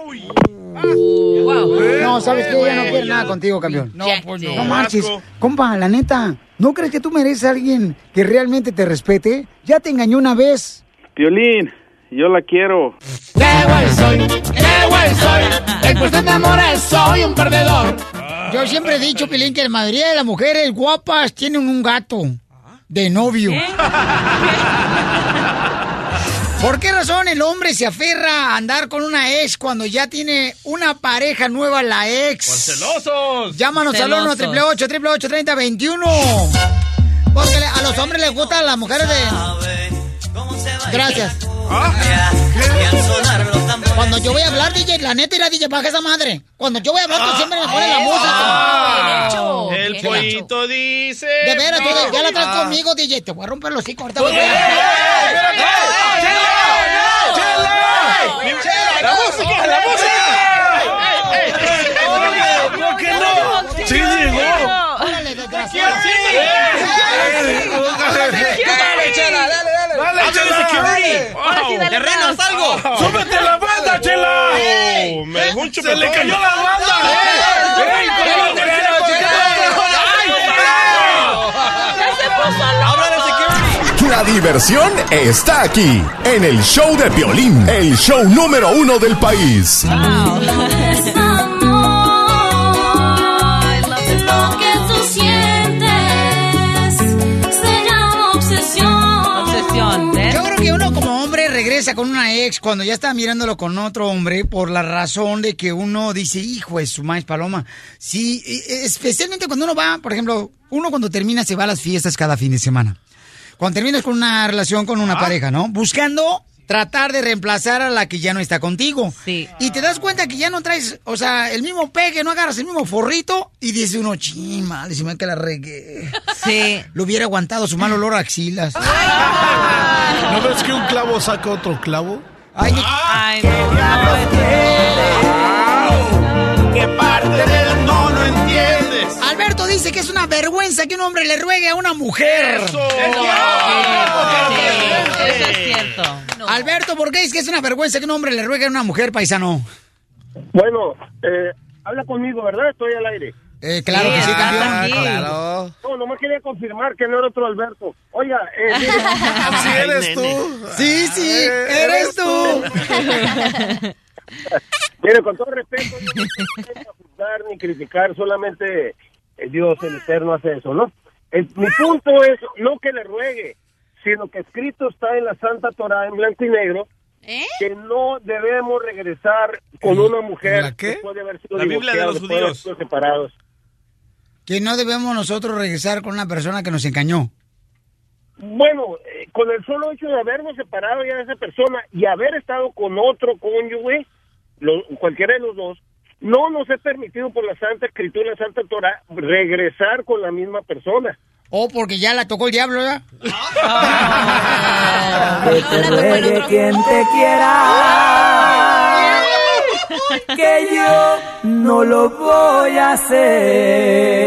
No, ¿sabes qué? Ella no quiere nada contigo, campeón. No, pues no. No marches. Compa, la neta, ¿no crees que tú mereces a alguien que realmente te respete? Ya te engañó una vez. Piolín, yo la quiero. ¡Qué güey soy! ¡Qué güey soy! En cuestión de amores soy un perdedor. Yo siempre he dicho, Pilín, que la mayoría de las mujeres guapas tienen un gato de novio. ¿Por qué razón el hombre se aferra a andar con una ex cuando ya tiene una pareja nueva, la ex? ¡Por celosos! Llámanos al 1 888 888 3021 Porque a los hombres les gustan las mujeres de... Gracias. Cuando yo voy a hablar, DJ, la neta irá DJ, baja esa madre. Cuando yo voy a hablar, tú siempre me pones la Ah, música. el pollito dice. De veras, tú ya la traes Ah. conmigo, DJ. Te voy a romper los hocico ahorita. ¡Ey, voy a- ¡La música! ¡La música! ¡No, que no! ¡Sí llegó! ¡Órale, desgraciado! Dale, Chela, dale, dale. Dale, Chela, dale. Ahora sí, dale Terrenos, más. algo. ¡Súbete la Chela! Oh, me dejó un ¡Se chupetón. le cayó la banda! ¡Ey! ¡Ey, con la La diversión está aquí, en el show de violín, el show número uno del país. Lo regresa con una ex cuando ya está mirándolo con otro hombre por la razón de que uno dice, hijo de su maíz paloma. Sí, e- e- especialmente cuando uno va, por ejemplo, uno cuando termina se va a las fiestas cada fin de semana. Cuando terminas con una relación con una pareja, ¿no? Buscando tratar de reemplazar a la que ya no está contigo. Sí. Y te das cuenta que ya no traes, o sea, el mismo pegue, no agarras el mismo forrito y dice uno, ching, madre, se me que la regué. Sí. Lo hubiera aguantado su mal olor a axilas. ¿No ves que un clavo saca otro clavo? Ay, Ay, ¿Qué parte del no no entiendes? Alberto dice que es una vergüenza que un hombre le ruegue a una mujer. ¡Eso! Eso es cierto. Alberto, ¿por qué es que es una vergüenza que un hombre le ruegue a una mujer, paisano? Bueno, eh, habla conmigo, ¿verdad? Estoy al aire. Eh, claro que sí, campeón. No, nomás quería confirmar que no era otro Alberto. Oiga, eh. Sí eres tú. Sí, sí, Eh, eres tú. Mire, con todo respeto, yo no quiero juzgar ni criticar, solamente eh, Dios, el Eterno, hace eso, ¿no? El- mi punto es no que le ruegue, sino que escrito está en la Santa Torah en blanco y negro que no debemos regresar con una mujer ¿La qué? después de haber sido La Biblia de divorciados, los después de haber judíos. sido separados. Que no debemos nosotros regresar con una persona que nos engañó. Bueno, eh, con el solo hecho de habernos separado ya de esa persona y haber estado con otro cónyuge, lo- cualquiera de los dos, no nos es permitido por la Santa Escritura, la Santa Torah, regresar con la misma persona. Oh, porque ya la tocó el diablo, ¿verdad? Que te ruegue quien te quiera. Que yo no lo voy a hacer.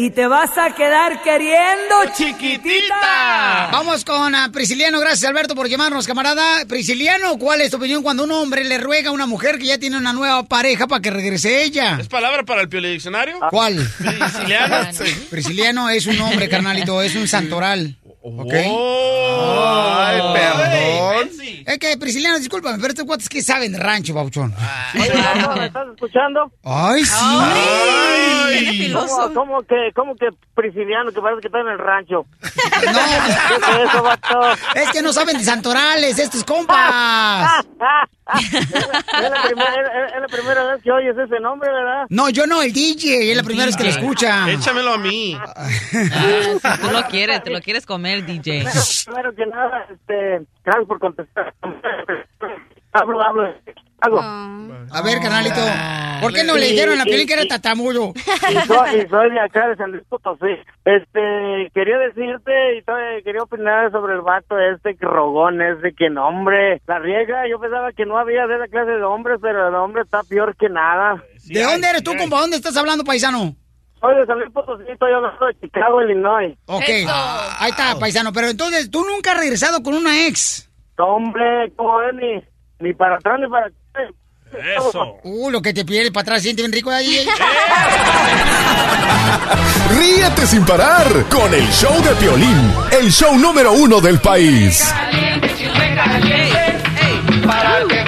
Y te vas a quedar queriendo, chiquitita. Vamos con a Prisciliano. Gracias, Alberto, por llamarnos, camarada. Prisciliano, ¿cuál es tu opinión cuando un hombre le ruega a una mujer que ya tiene una nueva pareja para que regrese ella? ¿Es palabra para el diccionario? ¿Cuál? ¿Prisciliano? Prisciliano es un hombre, carnalito, es un santoral. ¿Ok? Ay, perdón. Es que, Prisciliano, discúlpame, pero estos cuates que saben de rancho, Bauchón. Oye, Marco, ¿me estás escuchando? Ay, sí. Ay, ¿Cómo, cómo que, cómo que prisciliano, que parece que está en el rancho? ¿Qué es eso, vato? Es que no saben de santorales, estos compas. es, la primera, es- es la primera vez que oyes ese nombre, ¿verdad? No, yo no, el DJ, es la primera vez que lo escucha. Échamelo a mí. Si tú lo quieres, te lo quieres comer, DJ. Primero que nada, este, gracias por contestar. Hablo, hablo. Hago. A ver, carnalito, ¿por qué no le dijeron a la película que era tatamudo? Y soy, y soy de acá de San Luis Potosí. Este, quería decirte y todavía quería opinar sobre el vato este que rogón ese que no, hombre, la riega. Yo pensaba que no había de esa clase de hombres, pero el hombre está peor que nada. ¿De dónde eres tú, compa? ¿Dónde estás hablando, paisano? Soy de San Luis Potosí, estoy hablando de Chicago, Illinois. Ok, ahí está, paisano. Pero entonces, ¿tú nunca has regresado con una ex? Hombre, ¿cómo ves? Ni, ni para atrás ni para atrás. Eso. Uh, lo que te pide para atrás, siente bien rico ahí. Ríete sin parar con el show de Piolín, el show número uno del país. Chisme caliente, para que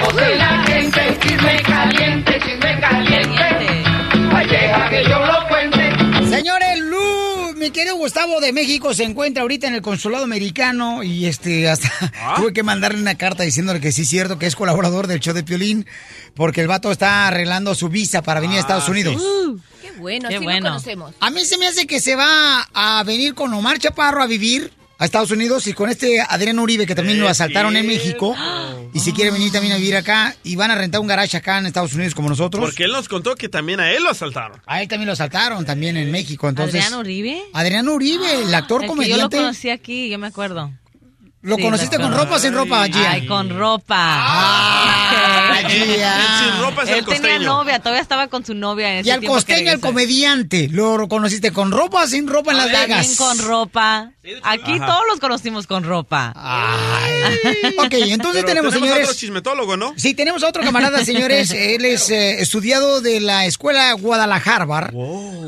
mi querido Gustavo de México se encuentra ahorita en el consulado americano y este hasta tuve que mandarle una carta diciéndole que sí es cierto que es colaborador del show de Piolín porque el vato está arreglando su visa para venir a Estados Unidos. Uh, qué bueno, Qué así bueno. lo conocemos. A mí se me hace que se va a venir con Omar Chaparro a vivir a Estados Unidos y con este Adrián Uribe que también lo asaltaron en México y si quiere venir también a vivir acá y van a rentar un garage acá en Estados Unidos como nosotros. Porque él nos contó que también a él lo asaltaron. A él también lo asaltaron también en México, entonces. ¿Adrián Uribe? Adrián Uribe, el actor El que yo lo comediante. conocí aquí, yo me acuerdo. ¿Lo Sí, conociste con ropa o sin ropa, Gia? Ay, con ropa. Ah, Gia. sin ropa es el Él tenía costeño. novia, todavía estaba con su novia en ese Y al costeño, el comediante, ¿lo conociste con ropa o sin ropa en Las También Vegas? con ropa. Aquí Ajá. todos los conocimos con ropa. Ok, entonces Pero tenemos, a señores. otro chismetólogo, ¿no? Sí, tenemos a otro camarada, señores. Él es eh, estudiado de la escuela Guadalajara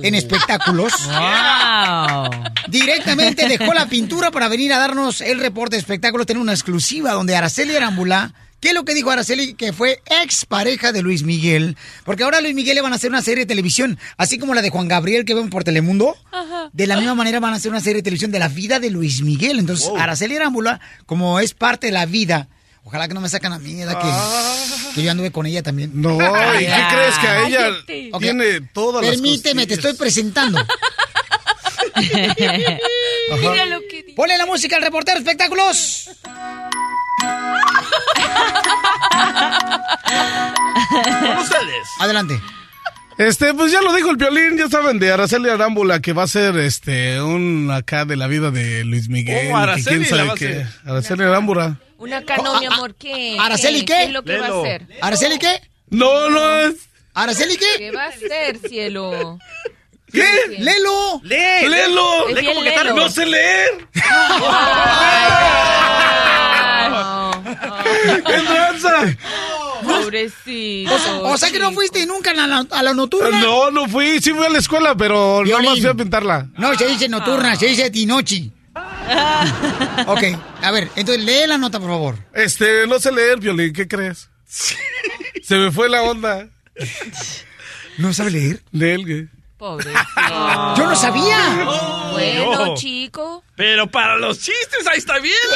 en espectáculos. Wow. Directamente dejó la pintura para venir a darnos el reporte de espectáculos. Tenemos una exclusiva donde Araceli Arambula. ¿Qué es lo que dijo Araceli? Que fue ex pareja de Luis Miguel. Porque ahora a Luis Miguel le van a hacer una serie de televisión, así como la de Juan Gabriel que ven por Telemundo. De la misma manera van a hacer una serie de televisión de la vida de Luis Miguel. Entonces, Araceli Arambula, como es parte de la vida, ojalá que no me sacan a mí, ¿verdad? Que, que yo anduve con ella también. No, ¿y qué crees que a ella tiene todas las Permíteme, te estoy presentando. Mira lo que dice. Ponle la música al reportero espectáculos. Con ustedes. Adelante. Este, pues ya lo dijo el violín, ya saben, de Araceli Arámbula, que va a ser este un acá de la vida de Luis Miguel. Oh, Araceli que quién la sabe va a qué. Araceli Arámbula. Una cano, mi amor, ¿qué? ¿Araceli qué? ¿Qué es lo que va a hacer? ¿Araceli qué? No, no es. ¿Araceli qué? ¿Qué va a hacer, cielo? ¿Qué? ¡Lelo! ¡Lee! ¡Léelo! Es ¡Lee como que lelo. tarde! ¡No sé leer! ¡Qué tranza! Pobrecito. O sea que no fuiste nunca a la, a la nocturna. No, no fui, sí fui a la escuela, pero nada Violín. más fui a pintarla. No, se dice nocturna, se dice tinochi. ok, a ver, entonces lee la nota, por favor. Este, no sé leer, Violín, ¿qué crees? Se me fue la onda. ¿No sabe leer? Leer, Yo no sabía. Bueno, chico. Pero para los chistes, ahí está bien.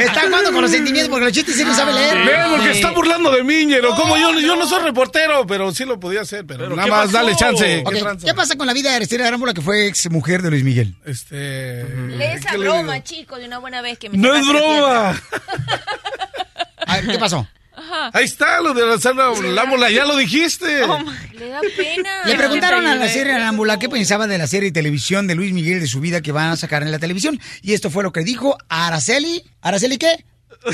Está jugando con los sentimientos porque los chistes sí no sabe leer. Ven, porque Sí. está burlando de mí, ñero. Como yo, yo no soy reportero, pero sí lo podía hacer. Pero, ¿Pero nada más, pasó? dale chance. ¿Qué? ¿Qué pasa con la vida de Araceli Arámbula que fue ex mujer de Luis Miguel? Este. Lee esa ¿qué le broma, chico, de una buena vez que me No es broma. A ver, ¿qué pasó? Ahí está lo de la sala Lámbola, ya lo dijiste. tierra. Le da pena. Le preguntaron a la serie Arámbula qué pensaba de la serie de televisión de Luis Miguel de su vida que van a sacar en la televisión. Y esto fue lo que dijo Araceli. ¿Araceli qué?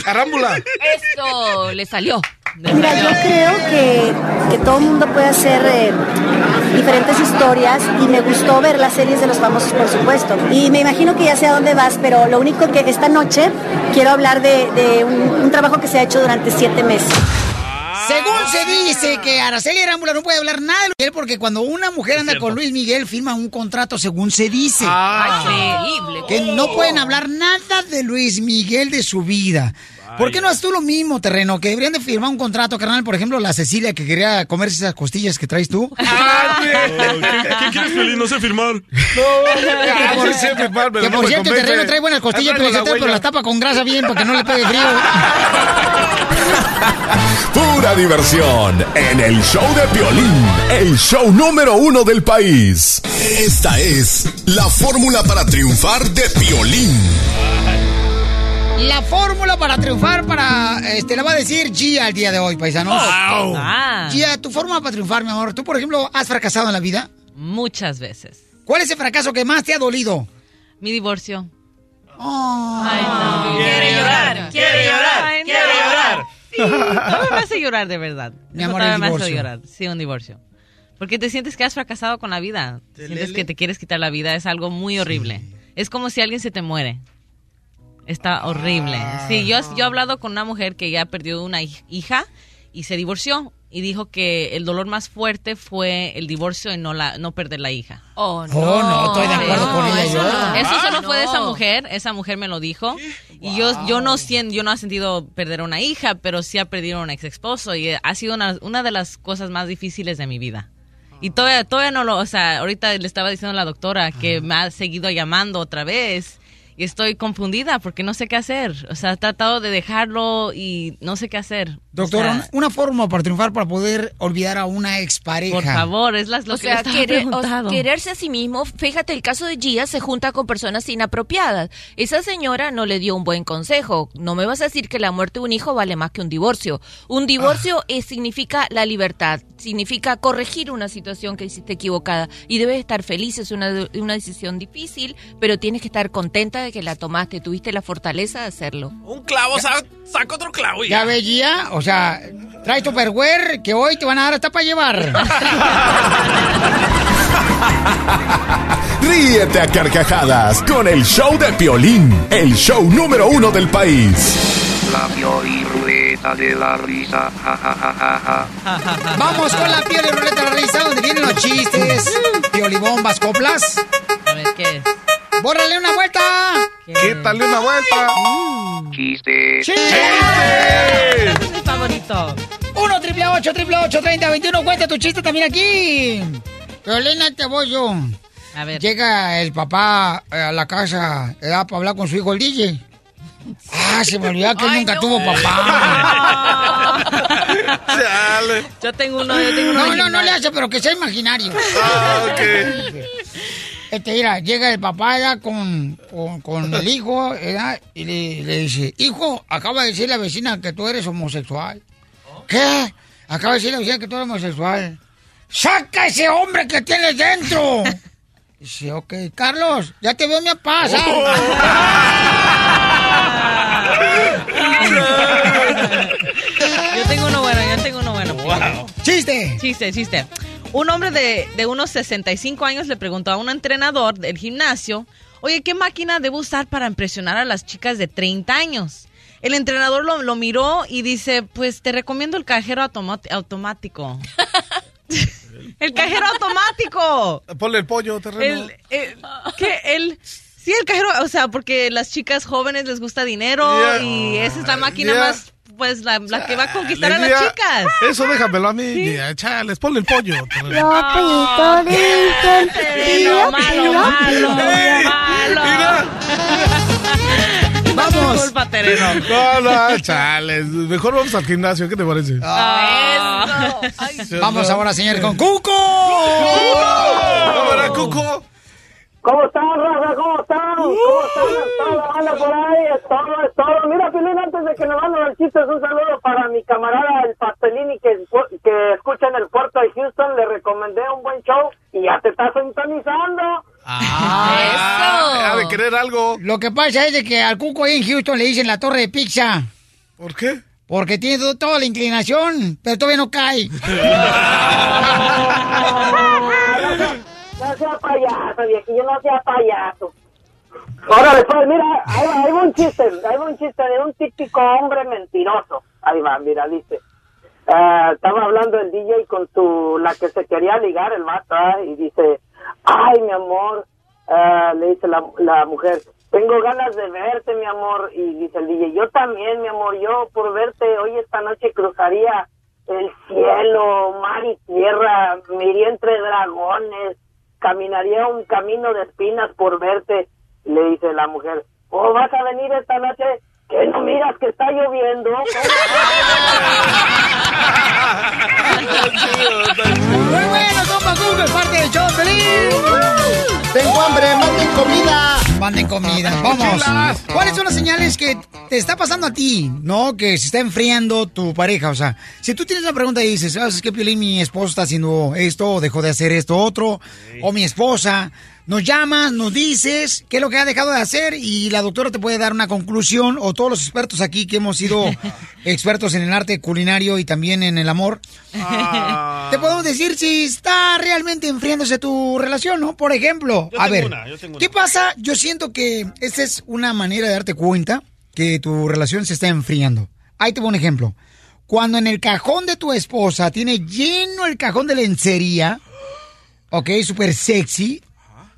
Arámbula. Esto le salió. Mira, yo creo que, que todo el mundo puede hacer eh, diferentes historias y me gustó ver las series de los famosos, por supuesto. Y me imagino que ya sé a dónde vas, pero lo único que esta noche quiero hablar de, de un, un trabajo que se ha hecho durante siete meses. Según se dice que Araceli Arámbula no puede hablar nada de Luis Miguel porque cuando una mujer anda con Luis Miguel firma un contrato según se dice. Increíble. Que no pueden hablar nada de Luis Miguel de su vida. ¿Por qué no haces tú lo mismo, terreno? Que deberían de firmar un contrato, carnal. Por ejemplo, la Cecilia que quería comerse esas costillas que traes tú. ¿Qué, qué quieres, Feliz? No sé firmar. Ah, sí sé firmar, pero Que no por cierto, el terreno trae buenas costillas, pero, la las tapa con grasa bien para que no le pegue frío. Pura diversión en el show de Piolín, el show número uno del país. Esta es la fórmula para triunfar de Piolín. La fórmula para triunfar para este la va a decir Gia el día de hoy, paisanos. Ah, Gia, tu fórmula para triunfar, mi amor. ¿Tú, por ejemplo, has fracasado en la vida? muchas veces. ¿Cuál es el fracaso que más te ha dolido? Mi divorcio. Oh. Ay, no. Quiere llorar, quiere llorar, Ay, no. quiere llorar. Sí, todavía me hace llorar, de verdad. Mi amor, el me hace llorar. Sí, un divorcio. Porque te sientes que has fracasado con la vida. Sientes que te quieres quitar la vida. Es algo muy horrible. Es como si alguien se te muere. Está horrible. Sí, yo, yo he hablado con una mujer que ya perdió una hij- hija y se divorció y dijo que el dolor más fuerte fue el divorcio y no la no perder la hija. Oh, no. Oh, no, estoy de acuerdo con ella, Eso, yo. eso solo fue de esa mujer, esa mujer me lo dijo. Y yo yo no siento, yo no he sentido perder a una hija, pero sí ha perdido a un ex esposo y ha sido una, una de las cosas más difíciles de mi vida. Y todavía, todavía no lo, o sea, ahorita le estaba diciendo a la doctora que me ha seguido llamando otra vez y estoy confundida porque no sé qué hacer. O sea, he tratado de dejarlo y no sé qué hacer. Doctor, O sea, una- forma para triunfar para poder olvidar a una expareja. Por favor, es las- lo o que sea, querer- o- quererse a sí mismo. Fíjate, el caso de Gia se junta con personas inapropiadas. Esa señora no le dio un buen consejo. No me vas a decir que la muerte de un hijo vale más que un divorcio. Un divorcio es- significa la libertad, significa corregir una situación que hiciste equivocada y debes estar feliz. Es una, una decisión difícil, pero tienes que estar contenta de que la tomaste. Tuviste la fortaleza de hacerlo. Un clavo, sa- saca otro clavo y Ya veía, o sea, trae Tupperware que hoy te van a dar hasta para llevar. Ríete a carcajadas con el show de Piolín, el show número uno del país. La Pioli Ruleta de la Risa. Ja, ja, ja, ja, ja. Vamos con la piel y ruleta de la risa, donde vienen los chistes, piolibombas, coplas. A ver, ¿qué es? ¡Bórrale una vuelta! Quítale una vuelta. Chiste. Ese es mi favorito. 1 triple 8 triple 8 30 21 Cuenta tu chiste también aquí. Violina, te voy yo. A ver. Llega el papá eh, a la casa eh, para hablar con su hijo, el DJ. Ah, se me olvidaba que él nunca tuvo papá. Yo tengo uno, yo tengo uno. No, no, no le hace, pero que sea imaginario. Ah, Este, mira, llega el papá ya con, con, con el hijo ¿verdad? y le, le dice, hijo, acaba de decir la vecina que tú eres homosexual. ¿Qué? Acaba de decir la vecina que tú eres homosexual. ¡Saca ese hombre que tienes dentro! Dice, ok, Carlos, ya te veo mi papá. Yo tengo uno bueno, yo tengo uno bueno. ¡Chiste! Chiste, chiste. Un hombre de, de unos 65 años le preguntó a un entrenador del gimnasio, oye, ¿qué máquina debo usar para impresionar a las chicas de 30 años? El entrenador lo, lo miró y dice, pues te recomiendo el cajero automático. el cajero automático. Ponle el pollo, terreno. El, el- ¿qué? El, sí, el cajero, o sea, porque las chicas jóvenes les gusta dinero Yeah. y esa es la máquina Yeah. más, pues, la, la que va a conquistar a las chicas. Eso déjamelo a mí. ya, Chales, ponle el pollo. Terreno, malo, malo. ¡Vamos! Culpa, terreno. No, no, chales. Mejor vamos al gimnasio. ¿Qué te parece? Ah. Vamos ahora, señor, con Cuco. Hola, Cuco. ¿Cómo están, raza? ¿Cómo están? ¿Cómo están? Toda la banda por ahí, es todo, es todo. Mira, Pilín, antes de que me manden el chiste, un saludo para mi camarada el Pastelini que, que escucha en el puerto de Houston. Le recomendé un buen show y ya te está sintonizando. Ah, ha de querer algo. Lo que pasa es de que al Cuco ahí en Houston le dicen la torre de pizza. ¿Por qué? Porque tiene to- toda la inclinación, pero todavía no cae. Sea payaso, viejillo, no sea payaso. Órale, pues, mira, ahí va un chiste, va un chiste de un típico hombre mentiroso. Ahí va, mira, dice. ah, estaba hablando el DJ con su, la que se quería ligar, el vato, ah, y dice, ay, mi amor, ah, le dice la, la mujer, tengo ganas de verte, mi amor, y dice el DJ, yo también, mi amor, yo por verte hoy esta noche cruzaría el cielo, mar y tierra, me iría entre dragones, caminaría un camino de espinas por verte. Le dice la mujer, oh, vas a venir esta noche, que no miras que está lloviendo. Muy bueno, compa es parte del show, feliz. Tengo hambre, manden comida. Manden comida. Vamos. ¿Cuáles son las señales que te está pasando a ti? ¿No? Que se está enfriando tu pareja. O sea, si tú tienes una pregunta y dices, ¿sabes qué, Piolín? Mi esposo está haciendo esto, o dejó de hacer esto otro, o mi esposa nos llamas, nos dices qué es lo que ha dejado de hacer y la doctora te puede dar una conclusión o todos los expertos aquí que hemos sido expertos en el arte culinario y también en el amor. Te podemos decir si está realmente enfriándose tu relación, ¿no? Por ejemplo, Yo a tengo ver, una, yo tengo ¿qué pasa? Yo siento que esta es una manera de darte cuenta que tu relación se está enfriando. Ahí te pongo un ejemplo. Cuando en el cajón de tu esposa tiene lleno el cajón de lencería, ok, súper sexy,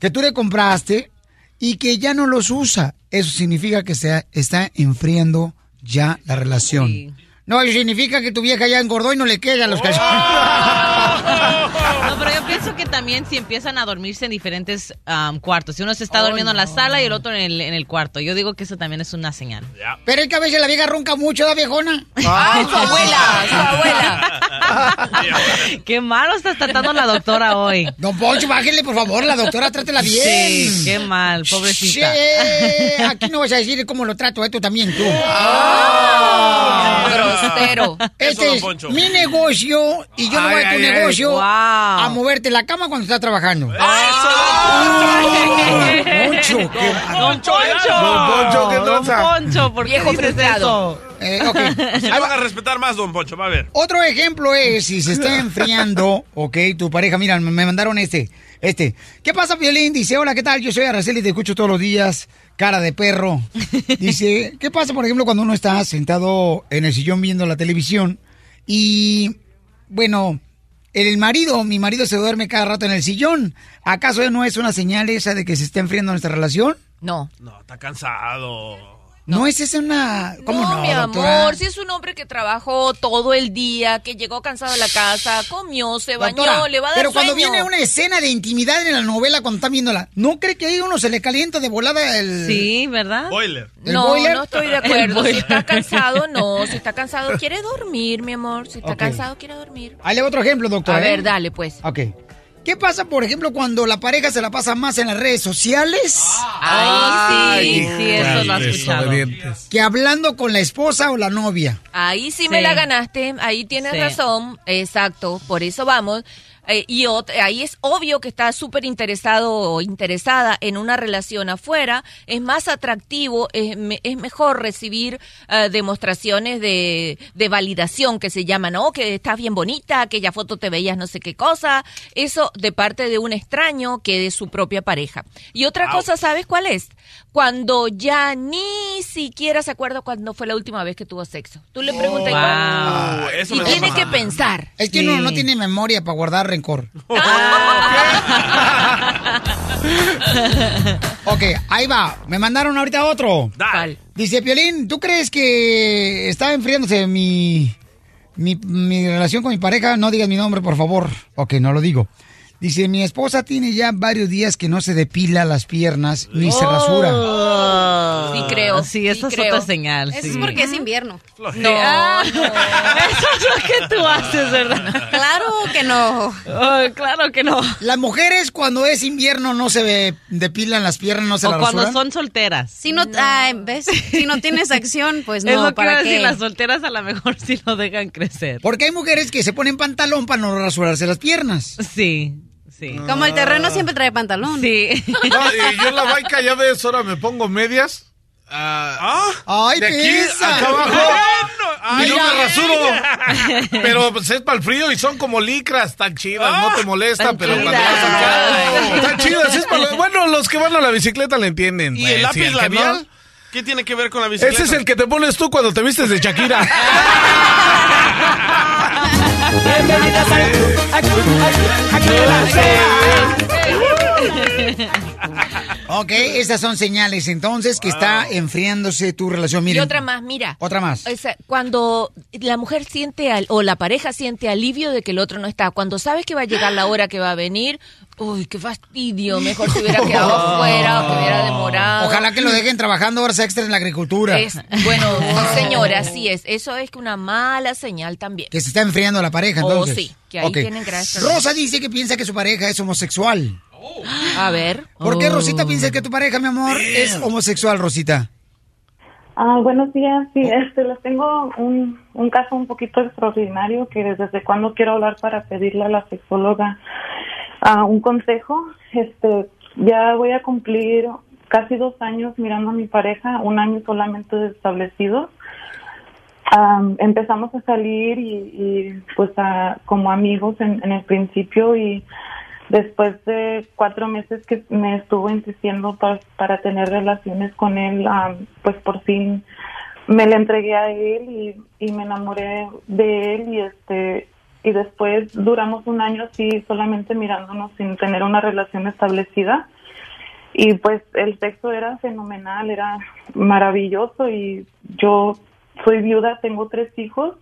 que tú le compraste y que ya no los usa, eso significa que se está enfriando ya la relación. No, eso significa que tu vieja ya engordó y no le quedan los calzones. No, pienso que también si empiezan a dormirse en diferentes cuartos. Si uno se está durmiendo en la sala y el otro en el, en el cuarto. Yo digo que eso también es una señal. Pero es que a veces la vieja ronca mucho, ¿da viejona? ¡Ay, su abuela! ¡Su abuela! Qué malo estás tratando a la doctora hoy. Don Poncho, bájale, por favor, la doctora, trátela bien. Sí, qué mal, pobrecita. Sí, aquí no vas a decir cómo lo trato, esto también tú. Ah, grosero. Este Eso, don es Poncho. mi negocio y yo no Ay, voy a tu ay. negocio Wow. a moverte la cama cuando estás trabajando. Poncho, qué Don Poncho. Don Poncho, ¿qué Don? Poncho, ¿por qué Viejo dices frustrado. eso? Eh, ok. Se van a respetar más, don Poncho, va a ver. Otro ejemplo es si se está enfriando, ok, tu pareja, mira, me mandaron este, este. ¿Qué pasa, Violín? Dice, hola, ¿qué tal? Yo soy Araceli y te escucho todos los días, cara de perro. Dice, ¿qué pasa, por ejemplo, cuando uno está sentado en el sillón viendo la televisión y, bueno, el marido, mi marido se duerme cada rato en el sillón? ¿Acaso no es una señal esa de que se está enfriando nuestra relación? No. No, está cansado. No, es esa una... ¿Cómo no, mi doctora? amor, si es un hombre que trabajó todo el día, que llegó cansado a la casa, comió, se bañó, Doctora, le va a dar Pero cuando sueño. viene una escena de intimidad en la novela, cuando están viéndola, ¿no cree que ahí uno se le calienta de volada el... Sí, ¿verdad? Boiler. ¿El No, boiler? no estoy de acuerdo. Si está cansado, no. Si está cansado, quiere dormir, mi amor. Si está cansado, quiere dormir. Ahí le va otro ejemplo, doctor. A ¿eh? ver, dale, pues. Ok. ¿Qué pasa, por ejemplo, cuando la pareja se la pasa más en las redes sociales? Ay, sí, sí, eso lo has escuchado. Que hablando con la esposa o la novia. Ahí sí, Sí. me la ganaste, ahí tienes Sí. razón, exacto, por eso vamos. Eh, y ahí es obvio que está súper interesado o interesada en una relación afuera, es más atractivo, es, me- es mejor recibir eh, demostraciones de, de validación que se llaman, oh, que estás bien bonita, aquella foto te veías no sé qué cosa, eso de parte de un extraño que de su propia pareja. Y otra cosa, ¿sabes cuál es? Cuando ya ni siquiera se acuerda cuando fue la última vez que tuvo sexo. Tú le preguntas Wow. Eso y tiene que pensar. Es que uno no tiene memoria para guardar rencor. ok, ahí va. Me mandaron ahorita otro. Dale. Dice, Piolín, ¿tú crees que está enfriándose mi, mi, mi relación con mi pareja? No digas mi nombre, por favor. Ok, no lo digo. Dice, mi esposa tiene ya varios días que no se depila las piernas ni se rasura. Oh. Sí creo, Sí, eso sí es creo. otra señal. Eso sí. es porque es invierno. No, Ah, Eso es lo que tú haces, ¿verdad? Claro que no. Oh, claro que no. Las mujeres cuando es invierno no se depilan las piernas, no se O las cuando rasuran. son solteras. Si no, ay, ¿ves? Si no tienes acción, pues es no, lo que iba ¿para decir, qué? las solteras a lo mejor sí lo dejan crecer. Porque hay mujeres que se ponen pantalón para no rasurarse las piernas. Sí, sí. Como el terreno siempre trae pantalón. Sí. No, y yo en la baica ya ves, ahora me pongo medias. ah, ¡Ay, de aquí pesa! acá abajo. y no me rasuro. Pero pues es para el frío y son como licras tan chidas, no te molesta, pero cuando vas acá. Están chidas, es para- Bueno, los que van a la bicicleta le entienden. ¿Y pues, el lápiz que no- labial? ¿Qué tiene que ver con la bicicleta? Ese es el que te pones tú cuando te vistes de Shakira. Bienvenidas al club, al club, al club, al club de la Ok, esas son señales entonces que está enfriándose tu relación. Y Miren, otra más, mira. Otra más. O sea, cuando la mujer siente al- o la pareja siente alivio de que el otro no está, cuando sabes que va a llegar la hora que va a venir, uy, qué fastidio, mejor se hubiera quedado afuera o que hubiera demorado. Ojalá que lo dejen trabajando horas extras en la agricultura. Es, bueno, sí, señora, así es. Eso es una mala señal también. Que se está enfriando la pareja, Oh, entonces. sí, que ahí tienen gracias. Rosa dice que piensa que su pareja es homosexual. A ver. ¿Por qué Oh. Rosita piensa que tu pareja, mi amor, es homosexual, Rosita? Ah, buenos días. Sí, este, les tengo un, un caso un poquito extraordinario que desde cuando quiero hablar para pedirle a la sexóloga un consejo. Este, ya voy a cumplir casi dos años mirando a mi pareja, un año solamente establecido. Am, empezamos a salir y, y, pues a- como amigos en, en el principio y después de cuatro meses que me estuvo insistiendo pa- para tener relaciones con él, am, pues por fin me le entregué a él y, y me enamoré de él y este y después duramos un año así solamente mirándonos sin tener una relación establecida. Y pues el sexo era fenomenal, era maravilloso y yo soy viuda, tengo tres hijos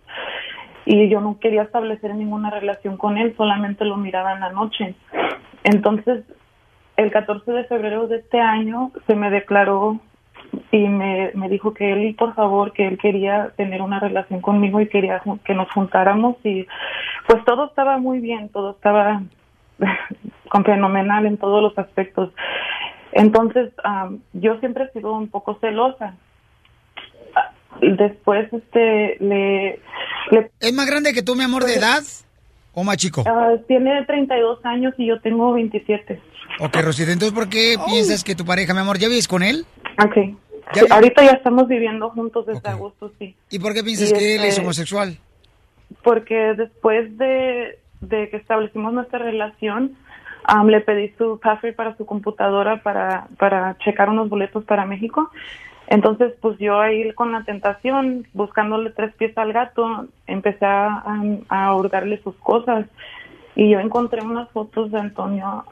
y yo no quería establecer ninguna relación con él, solamente lo miraba en la noche. Entonces, el 14 de febrero de este año se me declaró y me, me dijo que él, por favor, que él quería tener una relación conmigo y quería que nos juntáramos y pues todo estaba muy bien, todo estaba con fenomenal en todos los aspectos. Entonces, am, yo siempre he sido un poco celosa. Después, este, le, le- ¿Es más grande que tú, mi amor, de edad? ¿O más chico? Ah, tiene 32 años y yo tengo 27. Ok, Rosita, entonces, ¿por qué piensas que tu pareja, mi amor, ya vives con él? Ok. ¿Ya Ahorita ya estamos viviendo juntos desde agosto, sí. ¿Y por qué piensas Y que él es este- homosexual? Porque después de, de que establecimos nuestra relación, le pedí su password para su computadora para, para checar unos boletos para México. Entonces, pues yo ahí con la tentación, buscándole tres pies al gato, empecé a, a hurgarle sus cosas. Y yo encontré unas fotos de Antonio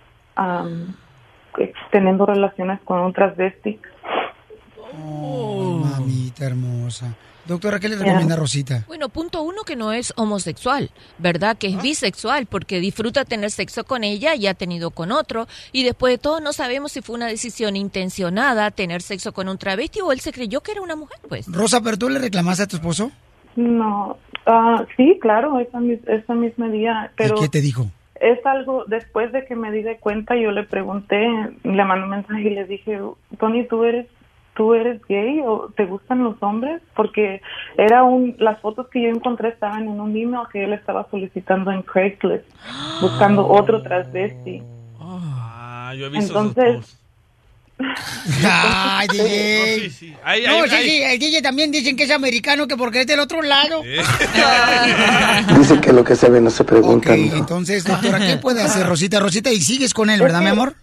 que- teniendo relaciones con un transvesti. Oh, mamita hermosa. Doctora, ¿qué le recomienda Rosita? Bueno, punto uno que no es homosexual, ¿verdad? Que es bisexual porque disfruta tener sexo con ella y ha tenido con otro. Y después de todo no sabemos si fue una decisión intencionada tener sexo con un travesti o él se creyó que era una mujer, pues. Rosa, ¿pero tú le reclamaste a tu esposo? No, ah, sí, claro, esa, esa misma día, pero ¿Y qué te dijo? es algo, después de que me di de cuenta, yo le pregunté, le mandé un mensaje y le dije, Tony, ¿tú eres, tú eres gay o te gustan los hombres? Porque era un, las fotos que yo encontré estaban en un email que él estaba solicitando en Craigslist, buscando otro transvesti. Ah, yo he visto Entonces. Ay, DJ. No, sí, sí. Ahí, no, ahí, sí, ahí. sí, el DJ también dicen que es americano, que porque es del otro lado. Dice que lo que se ve no se pregunta. Ok, mijo. entonces, doctora, ¿qué puede hacer Rosita? Rosita, y sigues con él, ¿verdad, mi amor?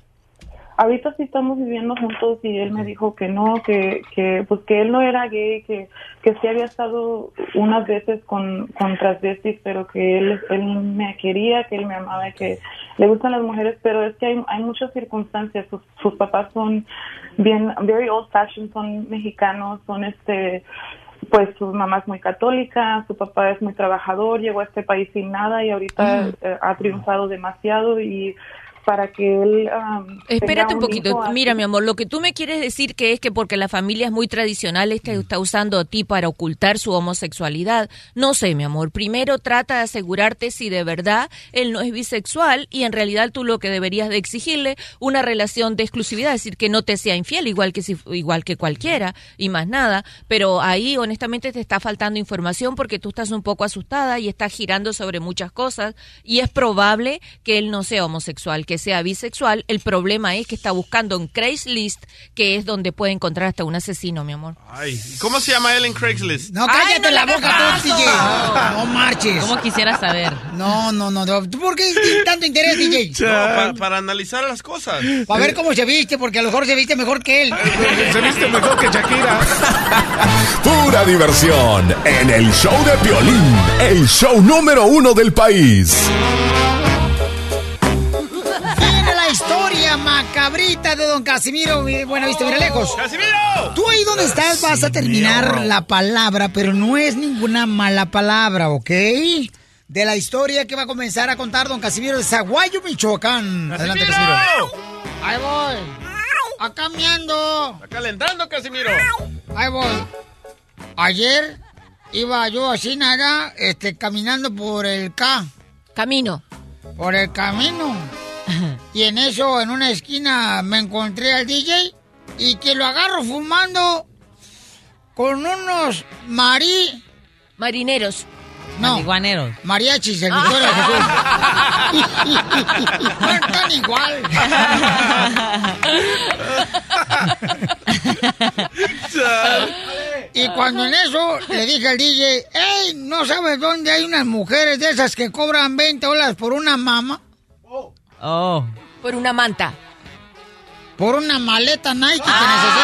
Ahorita sí estamos viviendo juntos y él me dijo que no, que, que pues que él no era gay, que, que sí había estado unas veces con, con transvestis, pero que él, él me quería, que él me amaba, que le gustan las mujeres, pero es que hay, hay muchas circunstancias. Sus, sus papás son bien, very old fashioned, son mexicanos, son este pues su mamá es muy católica, su papá es muy trabajador, llegó a este país sin nada y ahorita eh, ha triunfado demasiado y para que él um, Espérate un poquito. Mira, mi amor, lo que tú me quieres decir que es que porque la familia es muy tradicional, este está usando a ti para ocultar su homosexualidad. No sé, mi amor. Primero trata de asegurarte si de verdad él no es bisexual y en realidad tú lo que deberías de exigirle una relación de exclusividad, es decir, que no te sea infiel igual que si, igual que cualquiera y más nada. Pero ahí honestamente te está faltando información porque tú estás un poco asustada y estás girando sobre muchas cosas y es probable que él no sea homosexual, que sea bisexual. El problema es que está buscando en Craigslist, que es donde puede encontrar hasta un asesino, mi amor. Ay, ¿cómo se llama él en Craigslist? No, cállate la boca tú, DJ. No marches. ¿Cómo quisiera saber? No, no, no. no. ¿Tú por qué tanto interés, DJ? No, para, para analizar las cosas. Para ver cómo se viste, porque a lo mejor se viste mejor que él. Se viste mejor que Shakira. Pura diversión en el show de Piolín, el show número uno del país. Macabrita de don Casimiro. Mi- Buena vista, mira lejos. ¡Casimiro! Tú ahí donde estás vas a terminar la palabra, pero no es ninguna mala palabra, ¿ok? De la historia que va a comenzar a contar don Casimiro de Zaguayo, Michoacán. Adelante, Casimiro. Ahí voy. Acá me ando. Está calentando, Casimiro. Ahí voy. Ayer iba yo así nada, este, caminando por el K. Camino. Por el camino. Y en eso, en una esquina, me encontré al DJ y que lo agarro fumando con unos marí... Marineros. No. Marihuaneros. Mariachis, el Victoria de Jesús. no están igual. y cuando en eso le dije al DJ, hey, ¿no sabes dónde hay unas mujeres de esas que cobran 20 dólares por una mama? Oh. Por una manta. Por una maleta Nike que necesito.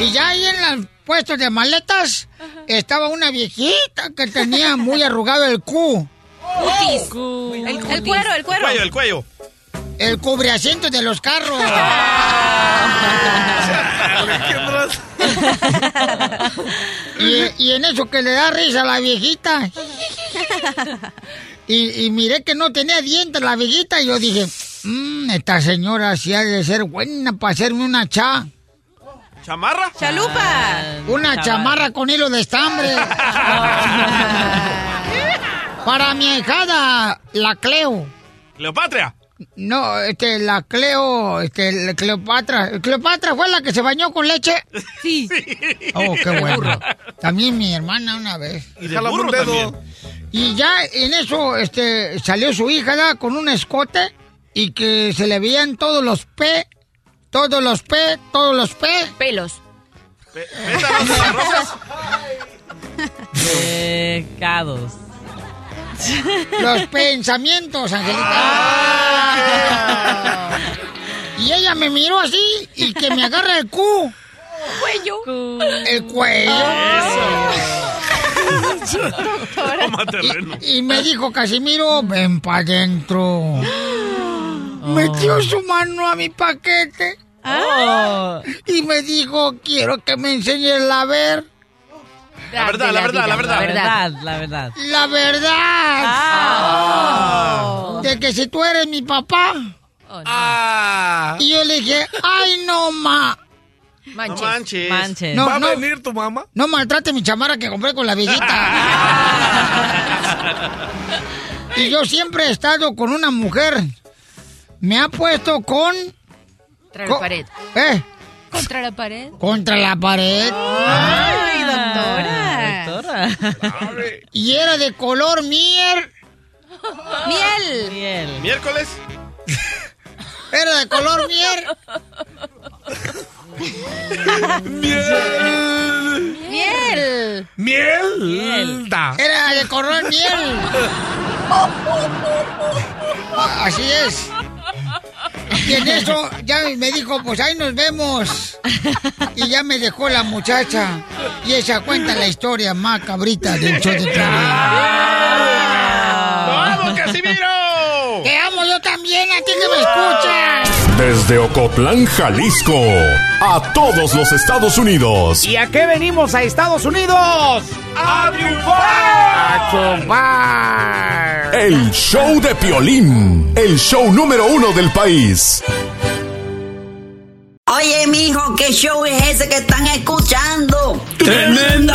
y ya ahí en los puestos de maletas estaba una viejita que tenía muy arrugado el cu. Cutis. El, el cuero, el El cuero. cuello, el cuello. El cubreasientos de los carros. y, y en eso que le da risa a la viejita. Y, y miré que no tenía dientes la viejita y yo dije, "Mm, esta señora sí ha de ser buena para hacerme una cha. ¿Chamarra? Chalupa. Una chamarra con hilo de estambre. para mi ahijada, la Cleo. ¿Cleopatria? No, este, la Cleo, este, la Cleopatra. ¿Cleopatra fue la que se bañó con leche? Sí. Oh, qué bueno. También mi hermana una vez. Y de burro también. Y ya en eso, este, salió su hija ¿da? con un escote y que se le veían todos los P, todos los P, todos los P. Pelos. ¿Pétalos de las rosas? Pecados. Los pensamientos, Angelita. Y ella me miró así y que me agarra el cu. Cuello. El cuello. Toma terreno. Y me dijo Casimiro, ven pa' adentro. Metió su mano a mi paquete. Oh. Y me dijo, quiero que me enseñes la ver. La verdad, la verdad, la La verdad. verdad, la verdad. La verdad. Ah. De que si tú eres mi papá. Oh, no. Ah. Y yo le dije, ay no, ma. No Manches. manches. Manches. No, ¿Va a no. venir tu mamá? No maltrate mi chamarra que compré con la viejita. y yo siempre he estado con una mujer. Me ha puesto con... Contra co- la pared. ¿Eh? Contra la pared. Contra la pared. Ay, doctora. Y era de color mier. Miel. Miel. ¿Miércoles? Era de color mier. Miel. ¿Miel? Miel. Da. Era de color miel. Así es. Y en eso ya me dijo, pues ahí nos vemos. Y ya me dejó la muchacha. Y ella cuenta la historia más cabrita del show de. ¡Vamos, Casimiro! Te amo yo también, a ti que me escuchas. Desde Ocotlán, Jalisco, a todos los Estados Unidos. ¿Y a qué venimos a Estados Unidos? ¡A triunfar! El show de Piolín, el show número uno del país. Oye, mijo, ¿qué show es ese que están escuchando? ¡Tremenda